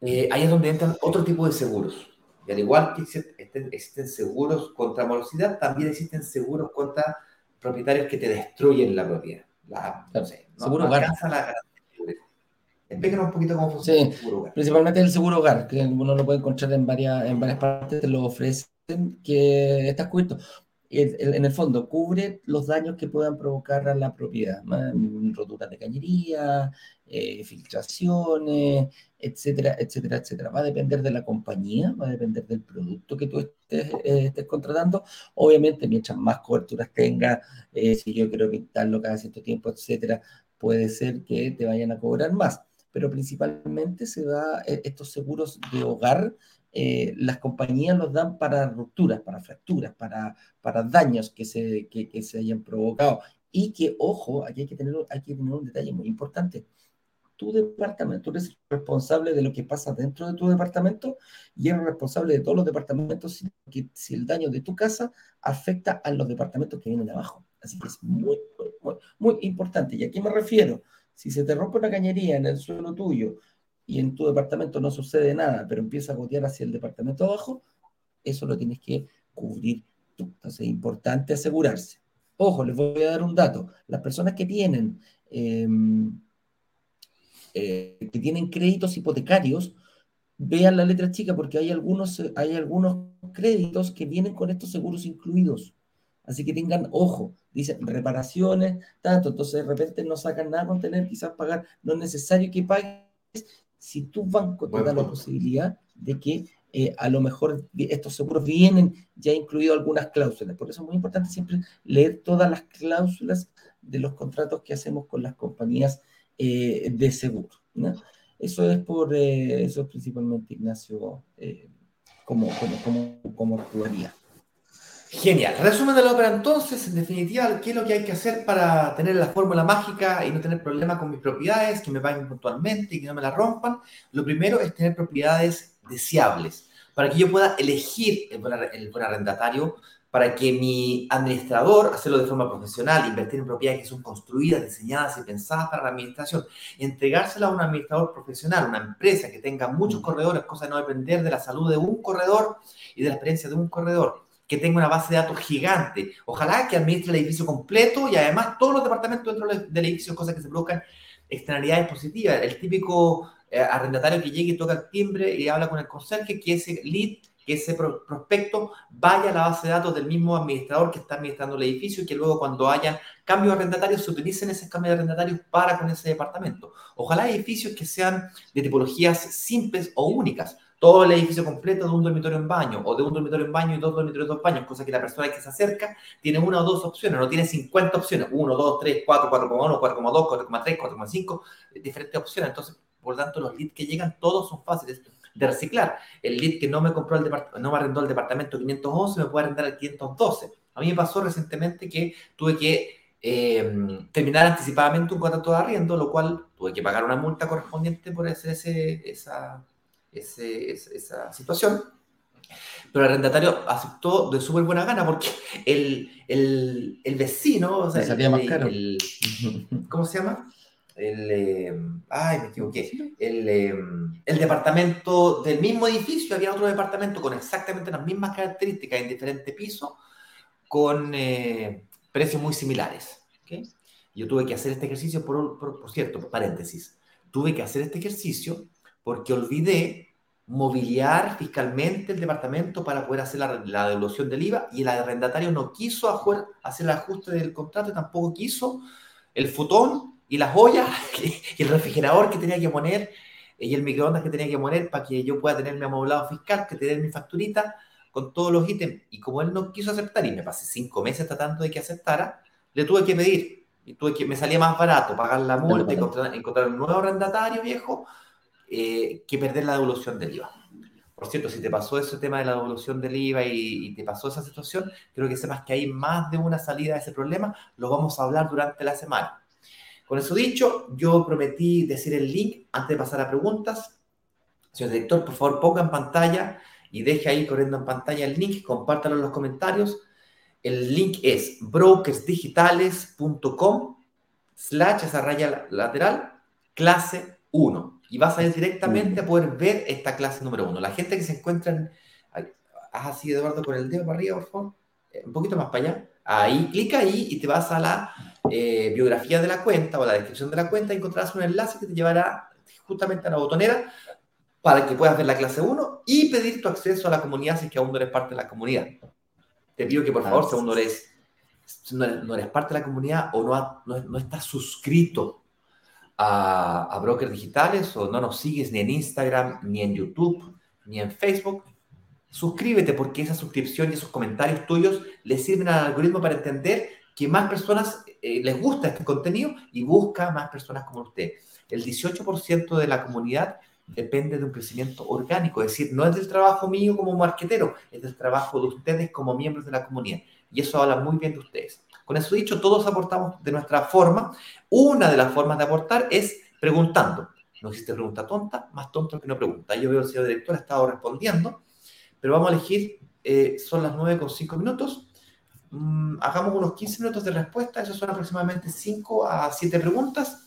eh, ahí es donde entran otro tipo de seguros. Y al igual que existen, seguros contra morosidad, también existen seguros contra propietarios que te destruyen la propiedad. La, no sé, no, seguro la un poquito cómo funciona el seguro hogar. Principalmente el seguro hogar, que uno lo puede encontrar en varias, en varias partes, te lo ofrecen que está cubierto. En el fondo, cubre los daños que puedan provocar a la propiedad, roturas de cañería, eh, filtraciones, etcétera, etcétera, etcétera. Va a depender de la compañía, va a depender del producto que tú estés, eh, contratando. Obviamente, mientras más coberturas tenga, eh, si yo quiero pintarlo cada cierto tiempo, etcétera, puede ser que te vayan a cobrar más pero principalmente se da estos seguros de hogar, eh, las compañías los dan para rupturas, para fracturas, para, para daños que se, que, se hayan provocado. Y que, ojo, aquí hay que, tener, hay que tener un detalle muy importante. Tu departamento, tú eres responsable de lo que pasa dentro de tu departamento y eres responsable de todos los departamentos si, si el daño de tu casa afecta a los departamentos que vienen de abajo. Así que es muy, muy, muy importante. ¿Y a qué me refiero? Si se te rompe una cañería en el suelo tuyo y en tu departamento no sucede nada, pero empieza a gotear hacia el departamento abajo, eso lo tienes que cubrir tú. Entonces es importante asegurarse. Ojo, les voy a dar un dato. Las personas que tienen, em, eh, que tienen créditos hipotecarios, vean la letra chica porque hay algunos, hay algunos créditos que vienen con estos seguros incluidos. Así que tengan ojo, dicen reparaciones, tanto, entonces de repente no sacan nada con tener quizás pagar, no es necesario que pagues si tu banco te da la posibilidad de que eh, a lo mejor estos seguros vienen ya incluido algunas cláusulas. Por eso es muy importante siempre leer todas las cláusulas de los contratos que hacemos con las compañías eh, de seguro. Eso es por eh, eso es principalmente Ignacio como, como, como, como actuaría. Genial. Resumen de la ópera entonces, en definitiva, ¿qué es lo que hay que hacer para tener la fórmula mágica y no tener problemas con mis propiedades, que me paguen puntualmente y que no me la rompan? Lo primero es tener propiedades deseables, para que yo pueda elegir el buen, arrendatario, para que mi administrador, hacerlo de forma profesional, invertir en propiedades que son construidas, diseñadas y pensadas para la administración, entregársela a un administrador profesional, una empresa que tenga muchos corredores, cosa de no depender de la salud de un corredor y de la experiencia de un corredor que tenga una base de datos gigante. Ojalá que administre el edificio completo y además todos los departamentos dentro del edificio, cosas que se provocan externalidades positivas. El típico eh, arrendatario que llegue y toca el timbre y habla con el conserje, que ese lead, que ese prospecto vaya a la base de datos del mismo administrador que está administrando el edificio y que luego cuando haya cambios arrendatarios se utilicen esos cambios de arrendatarios para con ese departamento. Ojalá edificios que sean de tipologías simples o únicas todo el edificio completo de un dormitorio en baño o de un dormitorio en baño y dos dormitorios dos baños, cosa que la persona que se acerca tiene una o dos opciones, no tiene 50 opciones, 1, 2, 3, 4, 4,1, 4,2, 4,3, 4,5, diferentes opciones. Entonces, por lo tanto, los leads que llegan todos son fáciles de reciclar. El lead que no me compró el no me arrendó el departamento 511 me puede arrendar el 512. A mí me pasó recientemente que tuve que eh, terminar anticipadamente un contrato de arriendo, lo cual tuve que pagar una multa correspondiente por hacer ese, esa, esa situación. Pero el arrendatario aceptó de súper buena gana porque el, el, el vecino, o sea, más caro. ¿cómo se llama? El, eh, ay, me equivoqué. El, eh, el, departamento del mismo edificio, había otro departamento con exactamente las mismas características en diferentes pisos, con eh, precios muy similares. ¿okay? Yo tuve que hacer este ejercicio, por, por, por cierto, paréntesis, tuve que hacer este ejercicio porque olvidé mobiliar fiscalmente el departamento para poder hacer la, devolución del IVA y el arrendatario no quiso hacer el ajuste del contrato y tampoco quiso el futón y las ollas y el refrigerador que tenía que poner y el microondas que tenía que poner para que yo pueda tener mi amoblado fiscal, que tener mi facturita con todos los ítems. Y como él no quiso aceptar y me pasé cinco meses tratando de que aceptara, le tuve que pedir. Y tuve que, me salía más barato pagar la multa y encontrar, encontrar un nuevo arrendatario viejo eh, que perder la devolución del IVA. Por cierto, si te pasó ese tema de la devolución del IVA y, te pasó esa situación, creo que sepas que hay más de una salida de ese problema. Lo vamos a hablar durante la semana. Con eso dicho, yo prometí decir el link antes de pasar a preguntas. Señor director, por favor, ponga en pantalla y deje ahí corriendo en pantalla el link, compártalo en los comentarios. El link es brokersdigitales.com slash esa raya lateral, clase 1 y vas a ir directamente a poder ver esta clase número uno. La gente que se encuentra en... Haz así, Eduardo, con el dedo para arriba, por favor. Eh, un poquito más para allá. Ahí, clica ahí y te vas a la eh, biografía de la cuenta o la descripción de la cuenta y encontrarás un enlace que te llevará justamente a la botonera para que puedas ver la clase 1 y pedir tu acceso a la comunidad si es que aún no eres parte de la comunidad. Te pido que por favor, si aún no eres, no eres, parte de la comunidad o no, no, no estás suscrito a, brokers digitales o no nos sigues ni en Instagram, ni en YouTube, ni en Facebook, suscríbete porque esa suscripción y esos comentarios tuyos les sirven al algoritmo para entender que más personas eh, les gusta este contenido y busca más personas como usted. El 18% de la comunidad depende de un crecimiento orgánico, es decir, no es del trabajo mío como marquetero, es del trabajo de ustedes como miembros de la comunidad. Y eso habla muy bien de ustedes. Con eso dicho, todos aportamos de nuestra forma. Una de las formas de aportar es preguntando. No existe pregunta tonta, más tonto que no pregunta. Yo veo el señor director ha estado respondiendo, pero vamos a elegir, eh, son las 9 con 5 minutos. Mm, hagamos unos 15 minutos de respuesta, eso son aproximadamente 5 a 7 preguntas.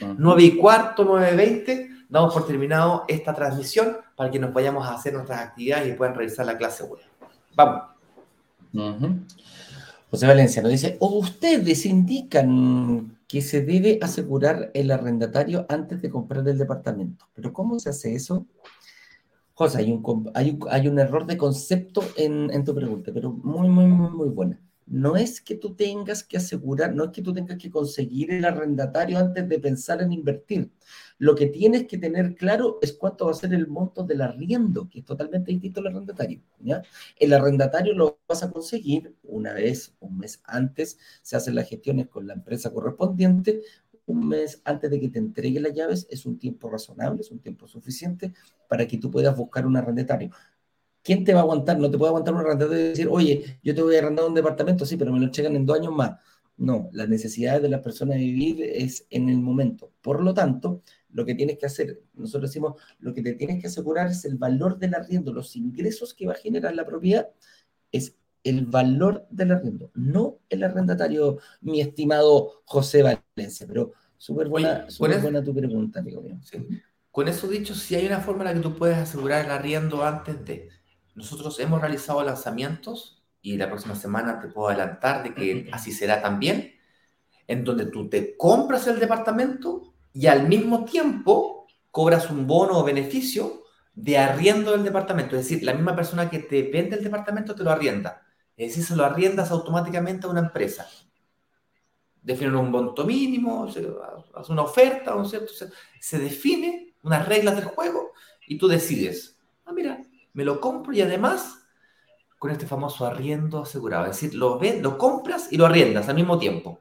9 y cuarto, 9 y 20, damos por terminado esta transmisión para que nos vayamos a hacer nuestras actividades y puedan realizar la clase 1. Vamos. José Valencia nos dice, o ustedes indican que se debe asegurar el arrendatario antes de comprar el departamento. Pero ¿cómo se hace eso? José, hay un, error de concepto en, en, tu pregunta, pero muy, muy, muy, muy buena. No es que tú tengas que asegurar, no es que tú tengas que conseguir el arrendatario antes de pensar en invertir. Lo que tienes que tener claro es cuánto va a ser el monto del arriendo, que es totalmente distinto al arrendatario. El arrendatario lo vas a conseguir una vez, un mes antes, se hacen las gestiones con la empresa correspondiente, un mes antes de que te entregue las llaves es un tiempo razonable, es un tiempo suficiente para que tú puedas buscar un arrendatario. ¿Quién te va a aguantar? No te puede aguantar un arrendatario y decir, oye, yo te voy a arrendar un departamento, sí, pero me lo entregan en dos años más. No, las necesidades de las personas de vivir es en el momento. Por lo tanto, lo que tienes que hacer, nosotros decimos, lo que te tienes que asegurar es el valor del arriendo, los ingresos que va a generar la propiedad, es el valor del arriendo, no el arrendatario, mi estimado José Valencia, pero súper buena, buena tu pregunta, amigo mío. Con eso dicho, si hay una forma en la que tú puedes asegurar el arriendo antes de... Nosotros hemos realizado lanzamientos y la próxima semana te puedo adelantar de que así será también, en donde tú te compras el departamento y al mismo tiempo cobras un bono o beneficio de arriendo del departamento. Es decir, la misma persona que te vende el departamento te lo arrienda. Es decir, se lo arriendas automáticamente a una empresa. Definen un monto mínimo, hace una oferta, ¿no cierto? Se, se define unas reglas del juego y tú decides, ah, mira, me lo compro y además con este famoso arriendo asegurado. Es decir, lo, ven, lo compras y lo arriendas al mismo tiempo.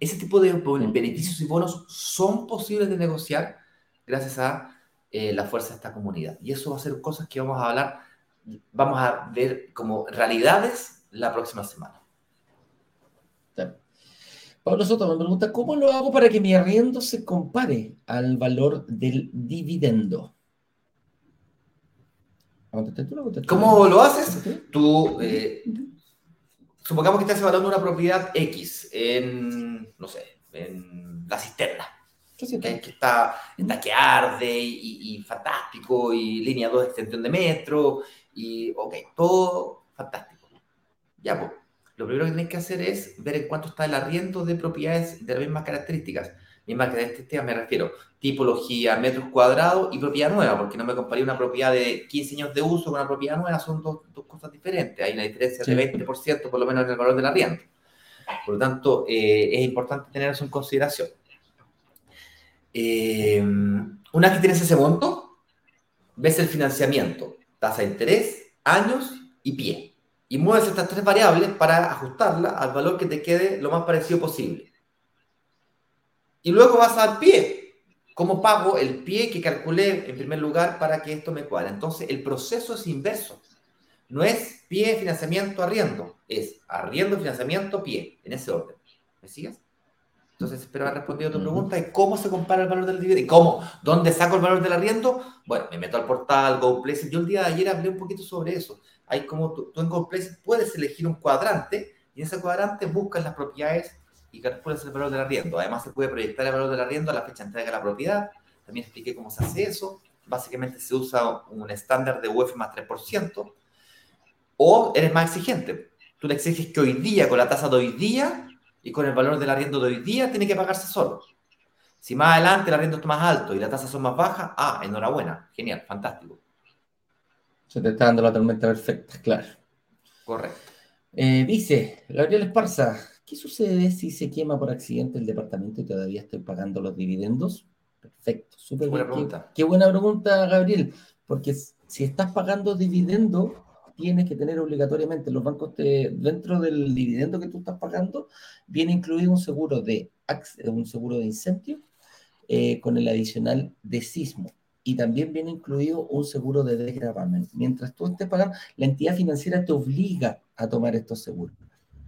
Ese tipo de beneficios y bonos son posibles de negociar gracias a eh, la fuerza de esta comunidad. Y eso va a ser cosas que vamos a hablar, vamos a ver como realidades la próxima semana. Pablo Soto me pregunta, ¿cómo lo hago para que mi arriendo se compare al valor del dividendo? ¿Cómo lo haces? Tú eh, supongamos que estás evaluando una propiedad X en, no sé, en la cisterna. Que, está, está que arde y, fantástico, y línea 2 de extensión de metro, y ok, todo fantástico. Ya, pues, lo primero que tienes que hacer es ver en cuánto está el arriendo de propiedades de las mismas características. Mismas características me refiero, tipología, metros cuadrados y propiedad nueva, porque no me comparé una propiedad de 15 años de uso con una propiedad nueva, son dos, dos cosas diferentes. Hay una diferencia de 20% por lo menos en el valor del arriendo. Por lo tanto, eh, es importante tener eso en consideración. Eh, una vez que tienes ese monto, ves el financiamiento, tasa de interés, años y pie. Y mueves estas tres variables para ajustarla al valor que te quede lo más parecido posible. Y luego vas al pie. ¿Cómo pago el pie que calculé en primer lugar para que esto me cuadre? Entonces, el proceso es inverso. No es pie, financiamiento, arriendo. Es arriendo, financiamiento, pie. En ese orden. ¿Me sigues? Entonces, espero haber respondido a tu pregunta. ¿Y cómo se compara el valor del dividendo? ¿Y cómo? ¿Dónde saco el valor del arriendo? Bueno, me meto al portal GoPlace. Yo el día de ayer hablé un poquito sobre eso. Hay como tú, tú en GoPlace puedes elegir un cuadrante y en ese cuadrante buscas las propiedades y calculas el valor del arriendo. Además, se puede proyectar el valor del arriendo a la fecha de entrega de la propiedad. También expliqué cómo se hace eso. Básicamente se usa un estándar de UF más 3%. O eres más exigente. Tú le exiges que hoy día, con la tasa de hoy día y con el valor del arriendo de hoy día, tiene que pagarse solo. Si más adelante el arriendo es más alto y las tasas son más bajas, ah, enhorabuena, genial, fantástico. Se te está dando la tormenta perfecta, claro. Correcto. Eh, dice Gabriel Esparza, ¿qué sucede si se quema por accidente el departamento y todavía estoy pagando los dividendos? Perfecto, súper buena pregunta. Qué, qué, buena pregunta, Gabriel, porque si estás pagando dividendos, tienes que tener obligatoriamente los bancos dentro del dividendo que tú estás pagando, viene incluido un seguro de, un seguro de incendio eh, con el adicional de sismo. Y también viene incluido un seguro de desgravamen. Mientras tú estés pagando, la entidad financiera te obliga a tomar estos seguros.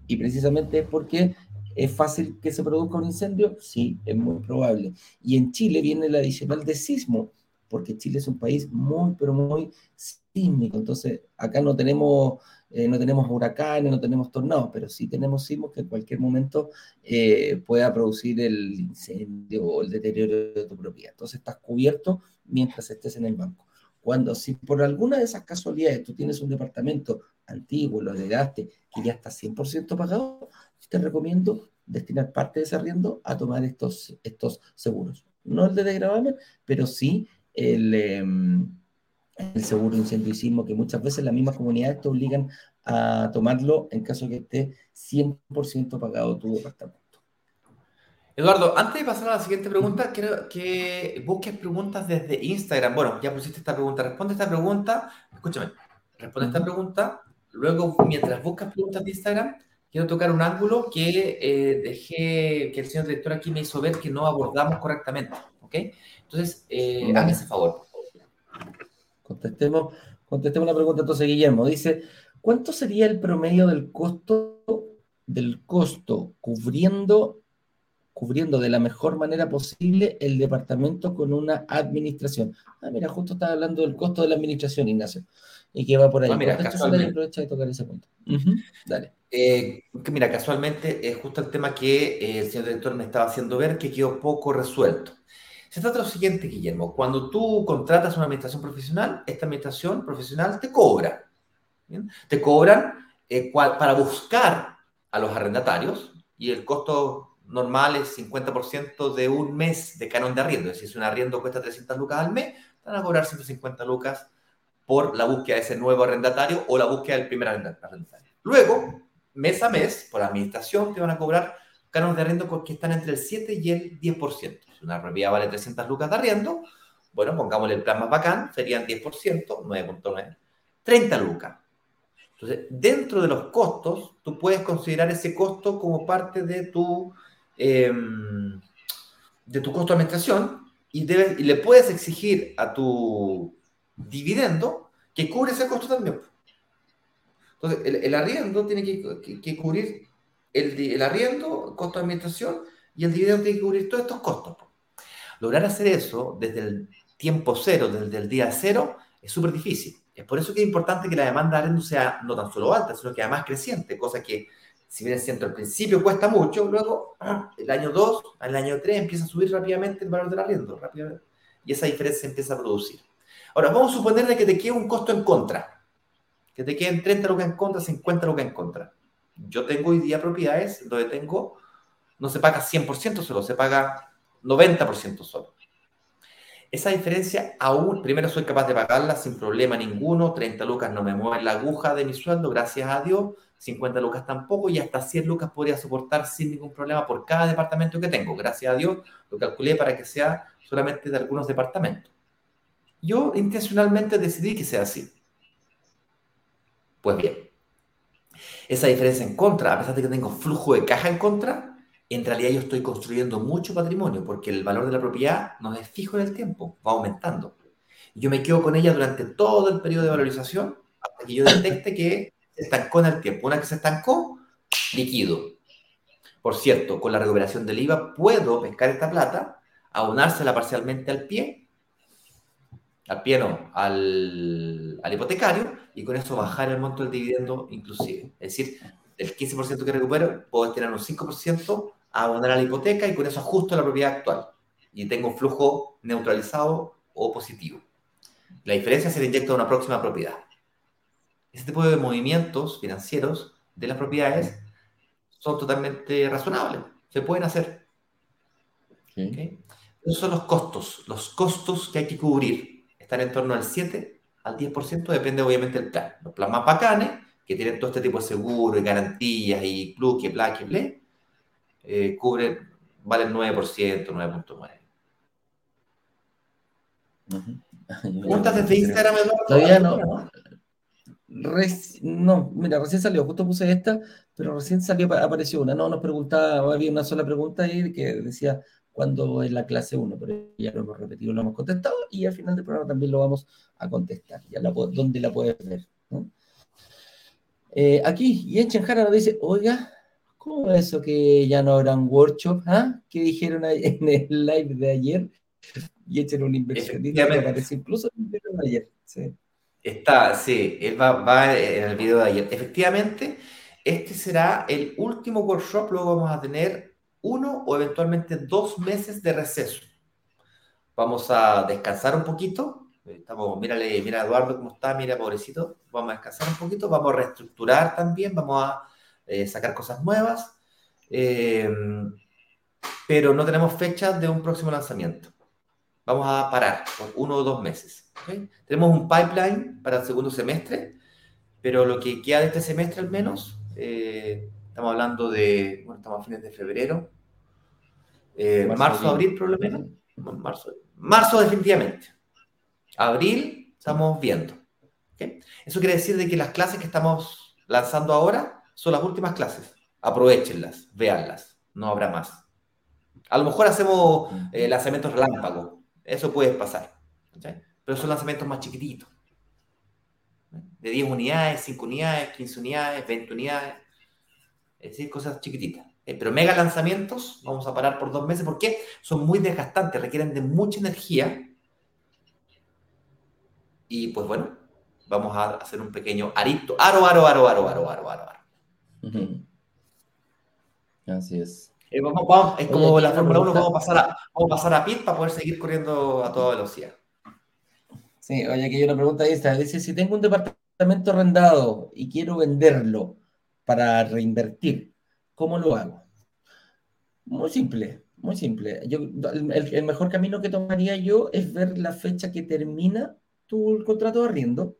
Y precisamente es porque ¿Es fácil que se produzca un incendio? Sí, es muy probable. Y en Chile viene el adicional de sismo, porque Chile es un país muy, pero muy sísmico. Entonces, acá no tenemos, eh, no tenemos huracanes, no tenemos tornados, pero sí tenemos sismos que en cualquier momento eh, pueda producir el incendio o el deterioro de tu propiedad. Entonces, estás cubierto mientras estés en el banco. Cuando, si por alguna de esas casualidades tú tienes un departamento antiguo, lo heredaste, que ya está 100% pagado, te recomiendo destinar parte de ese arriendo a tomar estos, estos seguros. No el de desgravamen, pero sí el, em, el seguro de incendio que muchas veces las mismas comunidades te obligan a tomarlo en caso que esté 100% pagado tu departamento. Eduardo, antes de pasar a la siguiente pregunta, quiero que busques preguntas desde Instagram. Bueno, ya pusiste esta pregunta. Responde esta pregunta. Escúchame. Responde esta pregunta. Luego, mientras buscas preguntas de Instagram, quiero tocar un ángulo que eh, dejé, que el señor director aquí me hizo ver que no abordamos correctamente. ¿Ok? Entonces, eh, hazme ese favor. Contestemos, contestemos la pregunta entonces, Guillermo. Dice, ¿cuánto sería el promedio del costo del costo cubriendo cubriendo de la mejor manera posible el departamento con una administración. Ah, mira, justo estaba hablando del costo de la administración, Ignacio, y que va por ahí. Ah, mira, casualmente, aprovecha de tocar ese punto. Dale. Eh, mira, casualmente es justo el tema que eh, el señor director me estaba haciendo ver que quedó poco resuelto. Se trata de lo siguiente, Guillermo. Cuando tú contratas una administración profesional, esta administración profesional te cobra. Te cobran eh, para buscar a los arrendatarios y el costo normal es 50% de un mes de canon de arriendo. Es decir, si un arriendo cuesta 300 lucas al mes, van a cobrar 150 lucas por la búsqueda de ese nuevo arrendatario o la búsqueda del primer arrendatario. Luego, mes a mes, por administración, te van a cobrar canon de arriendo que están entre el 7 y el 10%. Si una propiedad vale 300 lucas de arriendo, bueno, pongámosle el plan más bacán, serían 10%, 9.9, 30 lucas. Entonces, dentro de los costos, tú puedes considerar ese costo como parte de tu, em, de tu costo de administración y, le puedes exigir a tu dividendo que cubre ese costo también. Entonces, el, el arriendo tiene que, que cubrir el, el arriendo, costo de administración y el dividendo tiene que cubrir todos estos costos. Lograr hacer eso desde el tiempo cero, desde el día cero, es súper difícil. Es por eso que es importante que la demanda de arriendo sea no tan solo alta, sino que además creciente, cosa que, si bien es cierto, al principio cuesta mucho, luego el año 2, al año 3 empieza a subir rápidamente el valor del arriendo, rápidamente, y esa diferencia se empieza a producir. Ahora, vamos a suponer que te quede un costo en contra, que te queden 30 lucas en contra, 50 lucas en contra yo tengo hoy día propiedades donde tengo, no se paga 100% solo, se paga 90% solo. Esa diferencia aún, primero soy capaz de pagarla sin problema ninguno, 30 lucas no me mueven la aguja de mi sueldo, gracias a Dios, 50 lucas tampoco y hasta 100 lucas podría soportar sin ningún problema por cada departamento que tengo. Gracias a Dios lo calculé para que sea solamente de algunos departamentos. Yo intencionalmente decidí que sea así. Pues bien, esa diferencia en contra, a pesar de que tengo flujo de caja en contra, en realidad yo estoy construyendo mucho patrimonio porque el valor de la propiedad no es fijo en el tiempo, va aumentando. Yo me quedo con ella durante todo el periodo de valorización hasta que yo detecte que se estancó en el tiempo. Una que se estancó, liquido. Por cierto, con la recuperación del IVA puedo pescar esta plata, aunársela parcialmente al pie, al pie no, al, al hipotecario, y con eso bajar el monto del dividendo inclusive. Es decir, del 15% que recupero, puedo tener un 5% a abonar a la hipoteca y con eso ajusto la propiedad actual. Y tengo un flujo neutralizado o positivo. La diferencia se le inyecta a una próxima propiedad. Ese tipo de movimientos financieros de las propiedades son totalmente razonables, se pueden hacer. Esos son los costos, los costos que hay que cubrir. Están en torno al 7 al 10%, depende obviamente del plan. Los planes más bacanes, que tienen todo este tipo de seguro y garantías y plus, que bla, que ble, eh, cubren, valen 9%, 9.9%. ¿Preguntas desde Instagram, Todavía no. No, mira, recién salió, justo puse esta, pero recién salió, apareció una. No, nos preguntaba, había una sola pregunta ahí que decía cuándo es la clase 1, pero ya lo hemos repetido, lo hemos contestado y al final del programa también lo vamos a contestar. Ya la, ¿Dónde la puedes ver? Eh, aquí, y en Chenjara nos dice, oiga, ¿cómo es eso que ya no habrán workshop? ¿Ah? ¿Qué dijeron en el live de ayer? Y echen una inversión. que aparece incluso en el de ayer. Sí. Está, sí, él va, en el video de ayer. Efectivamente, este será el último workshop, luego vamos a tener uno o eventualmente dos meses de receso. Vamos a descansar un poquito. Estamos, mírale, mira Eduardo cómo está, mira pobrecito. Vamos a descansar un poquito, vamos a reestructurar también, vamos a eh, sacar cosas nuevas. Eh, pero no tenemos fecha de un próximo lanzamiento. Vamos a parar por uno o dos meses. Tenemos un pipeline para el segundo semestre, pero lo que queda de este semestre al menos, eh, estamos hablando de, bueno, estamos a fines de febrero, marzo, abril probablemente. Marzo, marzo definitivamente. Abril estamos viendo. Eso quiere decir de que las clases que estamos lanzando ahora son las últimas clases. Aprovechenlas, véanlas, no habrá más. A lo mejor hacemos eh, lanzamientos relámpagos, eso puede pasar. Pero son lanzamientos más chiquititos. De 10 unidades, 5 unidades, 15 unidades, 20 unidades. Es decir, cosas chiquititas. Eh, pero mega lanzamientos, vamos a parar por dos meses porque son muy desgastantes, requieren de mucha energía. Y pues bueno, vamos a hacer un pequeño arito. Aro, aro, aro, aro, aro, aro, aro. Así es. Eh, vamos, vamos, es como la Fórmula 1, vamos a, pasar a, vamos a pasar a pit para poder seguir corriendo a toda velocidad. Sí, oye, aquí hay una pregunta ahí. Dice, si tengo un departamento arrendado y quiero venderlo para reinvertir, ¿Cómo lo hago? Muy simple, muy simple. Yo, el, mejor camino que tomaría yo es ver la fecha que termina tu contrato de arriendo.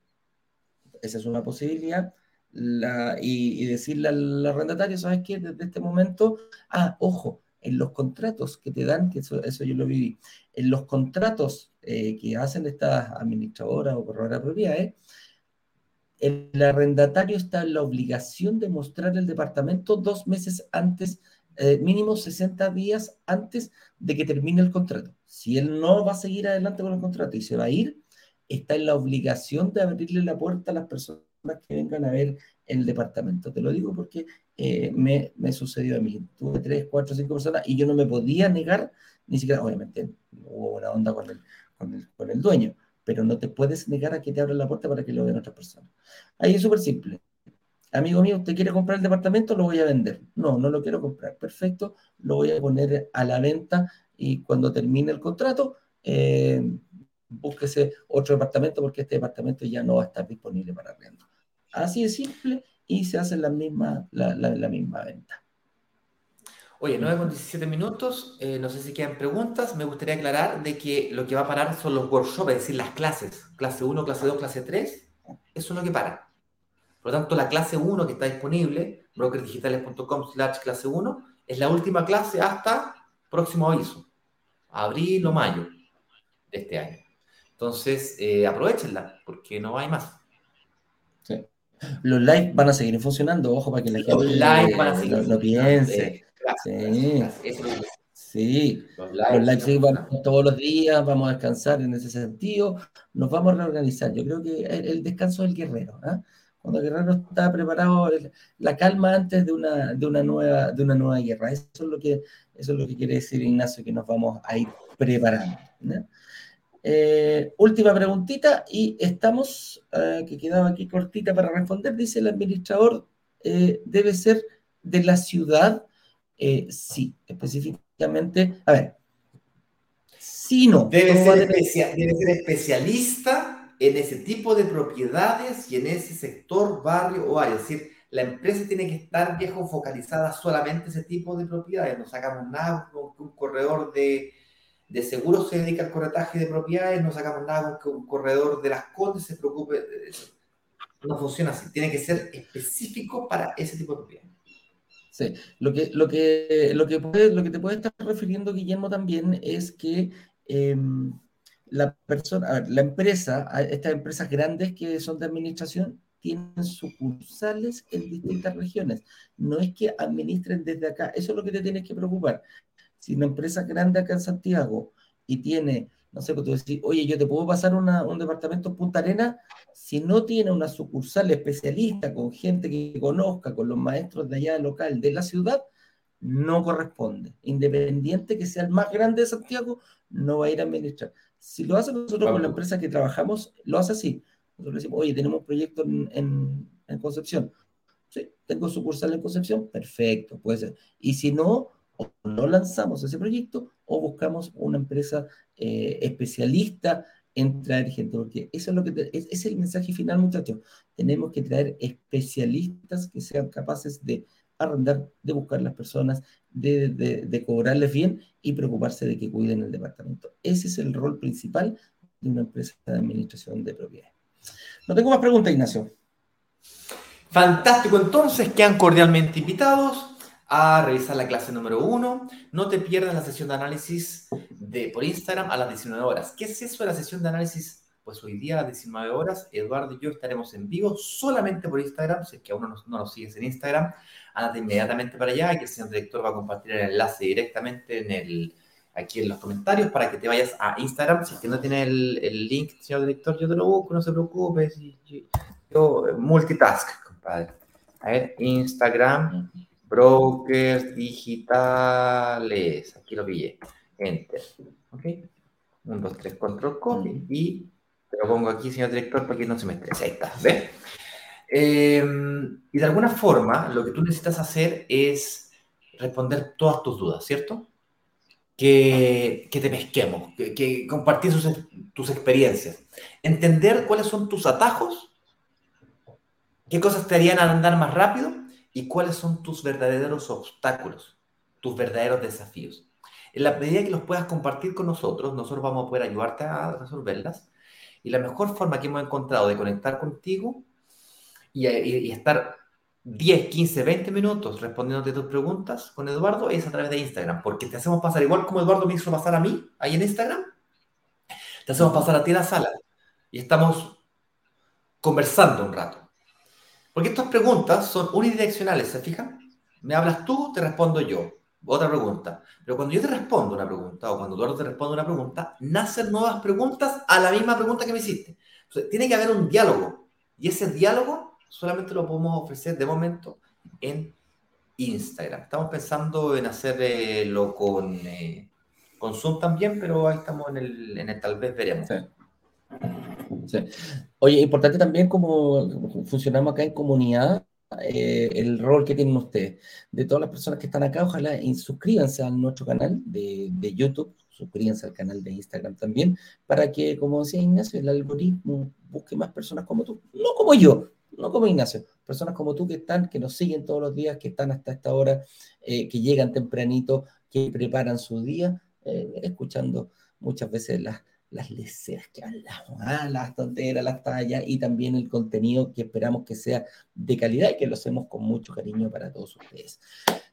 Esa es una posibilidad. y, decirle al arrendatario, ¿sabes qué? Desde este momento, ah, ojo, en los contratos que te dan, que eso, yo lo viví, en los contratos eh, que hacen estas administradoras o corredoras de propiedades, el arrendatario está en la obligación de mostrar el departamento dos meses antes, eh, mínimo 60 días antes de que termine el contrato. Si él no va a seguir adelante con el contrato y se va a ir, está en la obligación de abrirle la puerta a las personas que vengan a ver el departamento. Te lo digo porque eh, me, sucedió a mí. Tuve tres, cuatro, cinco personas y yo no me podía negar, ni siquiera, obviamente, hubo una onda con con el dueño, pero no te puedes negar a que te abran la puerta para que lo vean otras personas. Ahí es súper simple. Amigo mío, ¿usted quiere comprar el departamento? Lo voy a vender. No, no lo quiero comprar. Perfecto, lo voy a poner a la venta y cuando termine el contrato, eh, búsquese otro departamento porque este departamento ya no va a estar disponible para arriendo. Así de simple y se hace la misma, la misma venta. Oye, 9 con 17 minutos, eh, no sé si quedan preguntas, me gustaría aclarar de que lo que va a parar son los workshops, es decir, las clases, clase 1, clase 2, clase 3, eso es lo que para. Por lo tanto, la clase 1 que está disponible, brokerdigitales.com slash clase 1, es la última clase hasta próximo aviso, abril o mayo de este año. Entonces, eh, aprovechenla, porque no hay más. Sí. Los live van a seguir funcionando, ojo, para que la gente los live van a seguir no, piense sí. Sí, los live, van todos los días, vamos a descansar en ese sentido, nos vamos a reorganizar. Yo creo que el, descanso del guerrero, ¿ah? cuando el guerrero está preparado, la calma antes de una, de una, nueva, de una nueva guerra. Eso es, lo que, eso es lo que quiere decir Ignacio, que nos vamos a ir preparando. Eh, última preguntita y estamos, eh, que quedaba aquí cortita para responder, dice el administrador, eh, debe ser de la ciudad eh, sí, específicamente, a ver, sí, no. Debe, ser debe ser especialista en ese tipo de propiedades y en ese sector, barrio o área. Es decir, la empresa tiene que estar viejo focalizada solamente en ese tipo de propiedades. No sacamos nada con que un corredor de, de seguros se dedica al corretaje de propiedades, no sacamos nada con que un corredor de las condes se preocupe. No funciona así. Tiene que ser específico para ese tipo de propiedades. Sí, lo que, lo que, lo que, lo que te puede estar refiriendo, Guillermo, también es que em, la persona, la empresa, estas empresas grandes que son de administración, tienen sucursales en distintas regiones. No es que administren desde acá, eso es lo que te tienes que preocupar. Si una empresa grande acá en Santiago y tiene no sé, pues tú decís, oye, yo te puedo pasar un departamento en Punta Arena, si no tiene una sucursal especialista con gente que conozca, con los maestros de allá local de la ciudad, no corresponde. Independiente que sea el más grande de Santiago, no va a ir a administrar. Si lo hace nosotros con la empresa que trabajamos, lo hace así. Nosotros decimos, oye, tenemos un proyecto en, en Concepción. Sí, tengo sucursal en Concepción, perfecto, puede ser. Y si no, o no lanzamos ese proyecto o buscamos una empresa eh, especialista en traer gente, porque eso es lo que es, el mensaje final, muchachos. Tenemos que traer especialistas que sean capaces de arrendar, de buscar las personas, de, de, cobrarles bien y preocuparse de que cuiden el departamento. Ese es el rol principal de una empresa de administración de propiedades. No tengo más preguntas, Ignacio. Fantástico, entonces quedan cordialmente invitados a revisar la clase número uno. No te pierdas la sesión de análisis de, por Instagram a las 19 horas. ¿Qué es eso de la sesión de análisis? Pues hoy día a las 19 horas, Eduardo y yo estaremos en vivo solamente por Instagram. Si es que aún no, no nos sigues en Instagram, andate inmediatamente para allá que el señor director va a compartir el enlace directamente en el, aquí en los comentarios para que te vayas a Instagram. Si es que no tiene el, el link, señor director, yo te lo busco, no se preocupe. Yo, multitask, compadre. A ver, Instagram brokers digitales. Aquí lo pillé. Enter. ¿Ok? 1, 2, 3, control copy. Y te lo pongo aquí, señor director, para que no se me estrese. Ahí está. ¿Ves? Em, y de alguna forma, lo que tú necesitas hacer es responder todas tus dudas, ¿cierto? Que, que te pesquemos, que, que compartir tus experiencias, entender cuáles son tus atajos, qué cosas te harían andar más rápido y cuáles son tus verdaderos obstáculos, tus verdaderos desafíos. En la medida que los puedas compartir con nosotros, nosotros vamos a poder ayudarte a resolverlas. Y la mejor forma que hemos encontrado de conectar contigo y, estar 10, 15, 20 minutos respondiéndote tus preguntas con Eduardo es a través de Instagram, porque te hacemos pasar igual como Eduardo me hizo pasar a mí ahí en Instagram, te hacemos pasar a ti a la sala y estamos conversando un rato. Porque estas preguntas son unidireccionales, ¿se fijan? Me hablas tú, te respondo yo. Otra pregunta. Pero cuando yo te respondo una pregunta o cuando Eduardo te responde una pregunta, nacen nuevas preguntas a la misma pregunta que me hiciste. Entonces, tiene que haber un diálogo. Y ese diálogo solamente lo podemos ofrecer de momento en Instagram. Estamos pensando en hacerlo con, eh, con Zoom también, pero ahí estamos en el, en el tal vez veremos. Oye, importante también como funcionamos acá en comunidad, eh, el rol que tienen ustedes. De todas las personas que están acá, ojalá suscríbanse a nuestro canal de, de, YouTube, suscríbanse al canal de Instagram también, para que, como decía Ignacio, el algoritmo busque más personas como tú, no como yo, no como Ignacio, personas como tú que están, que nos siguen todos los días, que están hasta esta hora, eh, que llegan tempranito, que preparan su día, eh, escuchando muchas veces las, las leceras que hablamos, ¿ah? las tonteras, las tallas y también el contenido que esperamos que sea de calidad y que lo hacemos con mucho cariño para todos ustedes.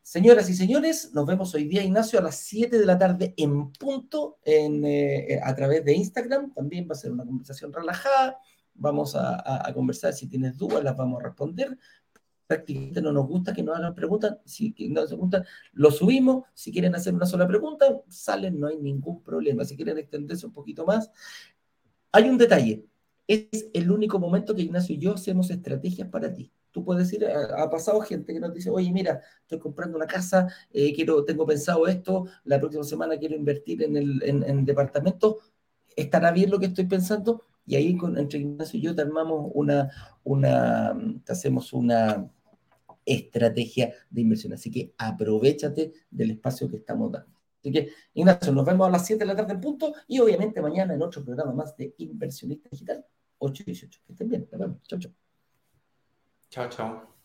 Señoras y señores, nos vemos hoy día, Ignacio, a las 7 de la tarde en punto en, eh, a través de Instagram. También va a ser una conversación relajada. Vamos a, a conversar. Si tienes dudas, las vamos a responder prácticamente no nos gusta que nos hagan preguntas. Si no se gustan, lo subimos. Si quieren hacer una sola pregunta, salen, no hay ningún problema. Si quieren extenderse un poquito más, hay un detalle. Es el único momento que Ignacio y yo hacemos estrategias para ti. Tú puedes decir, ha, pasado gente que nos dice, oye, mira, estoy comprando una casa, eh, quiero, tengo pensado esto, la próxima semana quiero invertir en el en, departamento. ¿Estará bien lo que estoy pensando? Y ahí entre Ignacio y yo te armamos una, una, te hacemos una, estrategia de inversión. Así que aprovechate del espacio que estamos dando. Así que, Ignacio, nos vemos a las 7 de la tarde en punto y obviamente mañana en otro programa más de Inversionista Digital 8 y 18. Que estén bien. Nos vemos. Chao, chao. Chao, chao.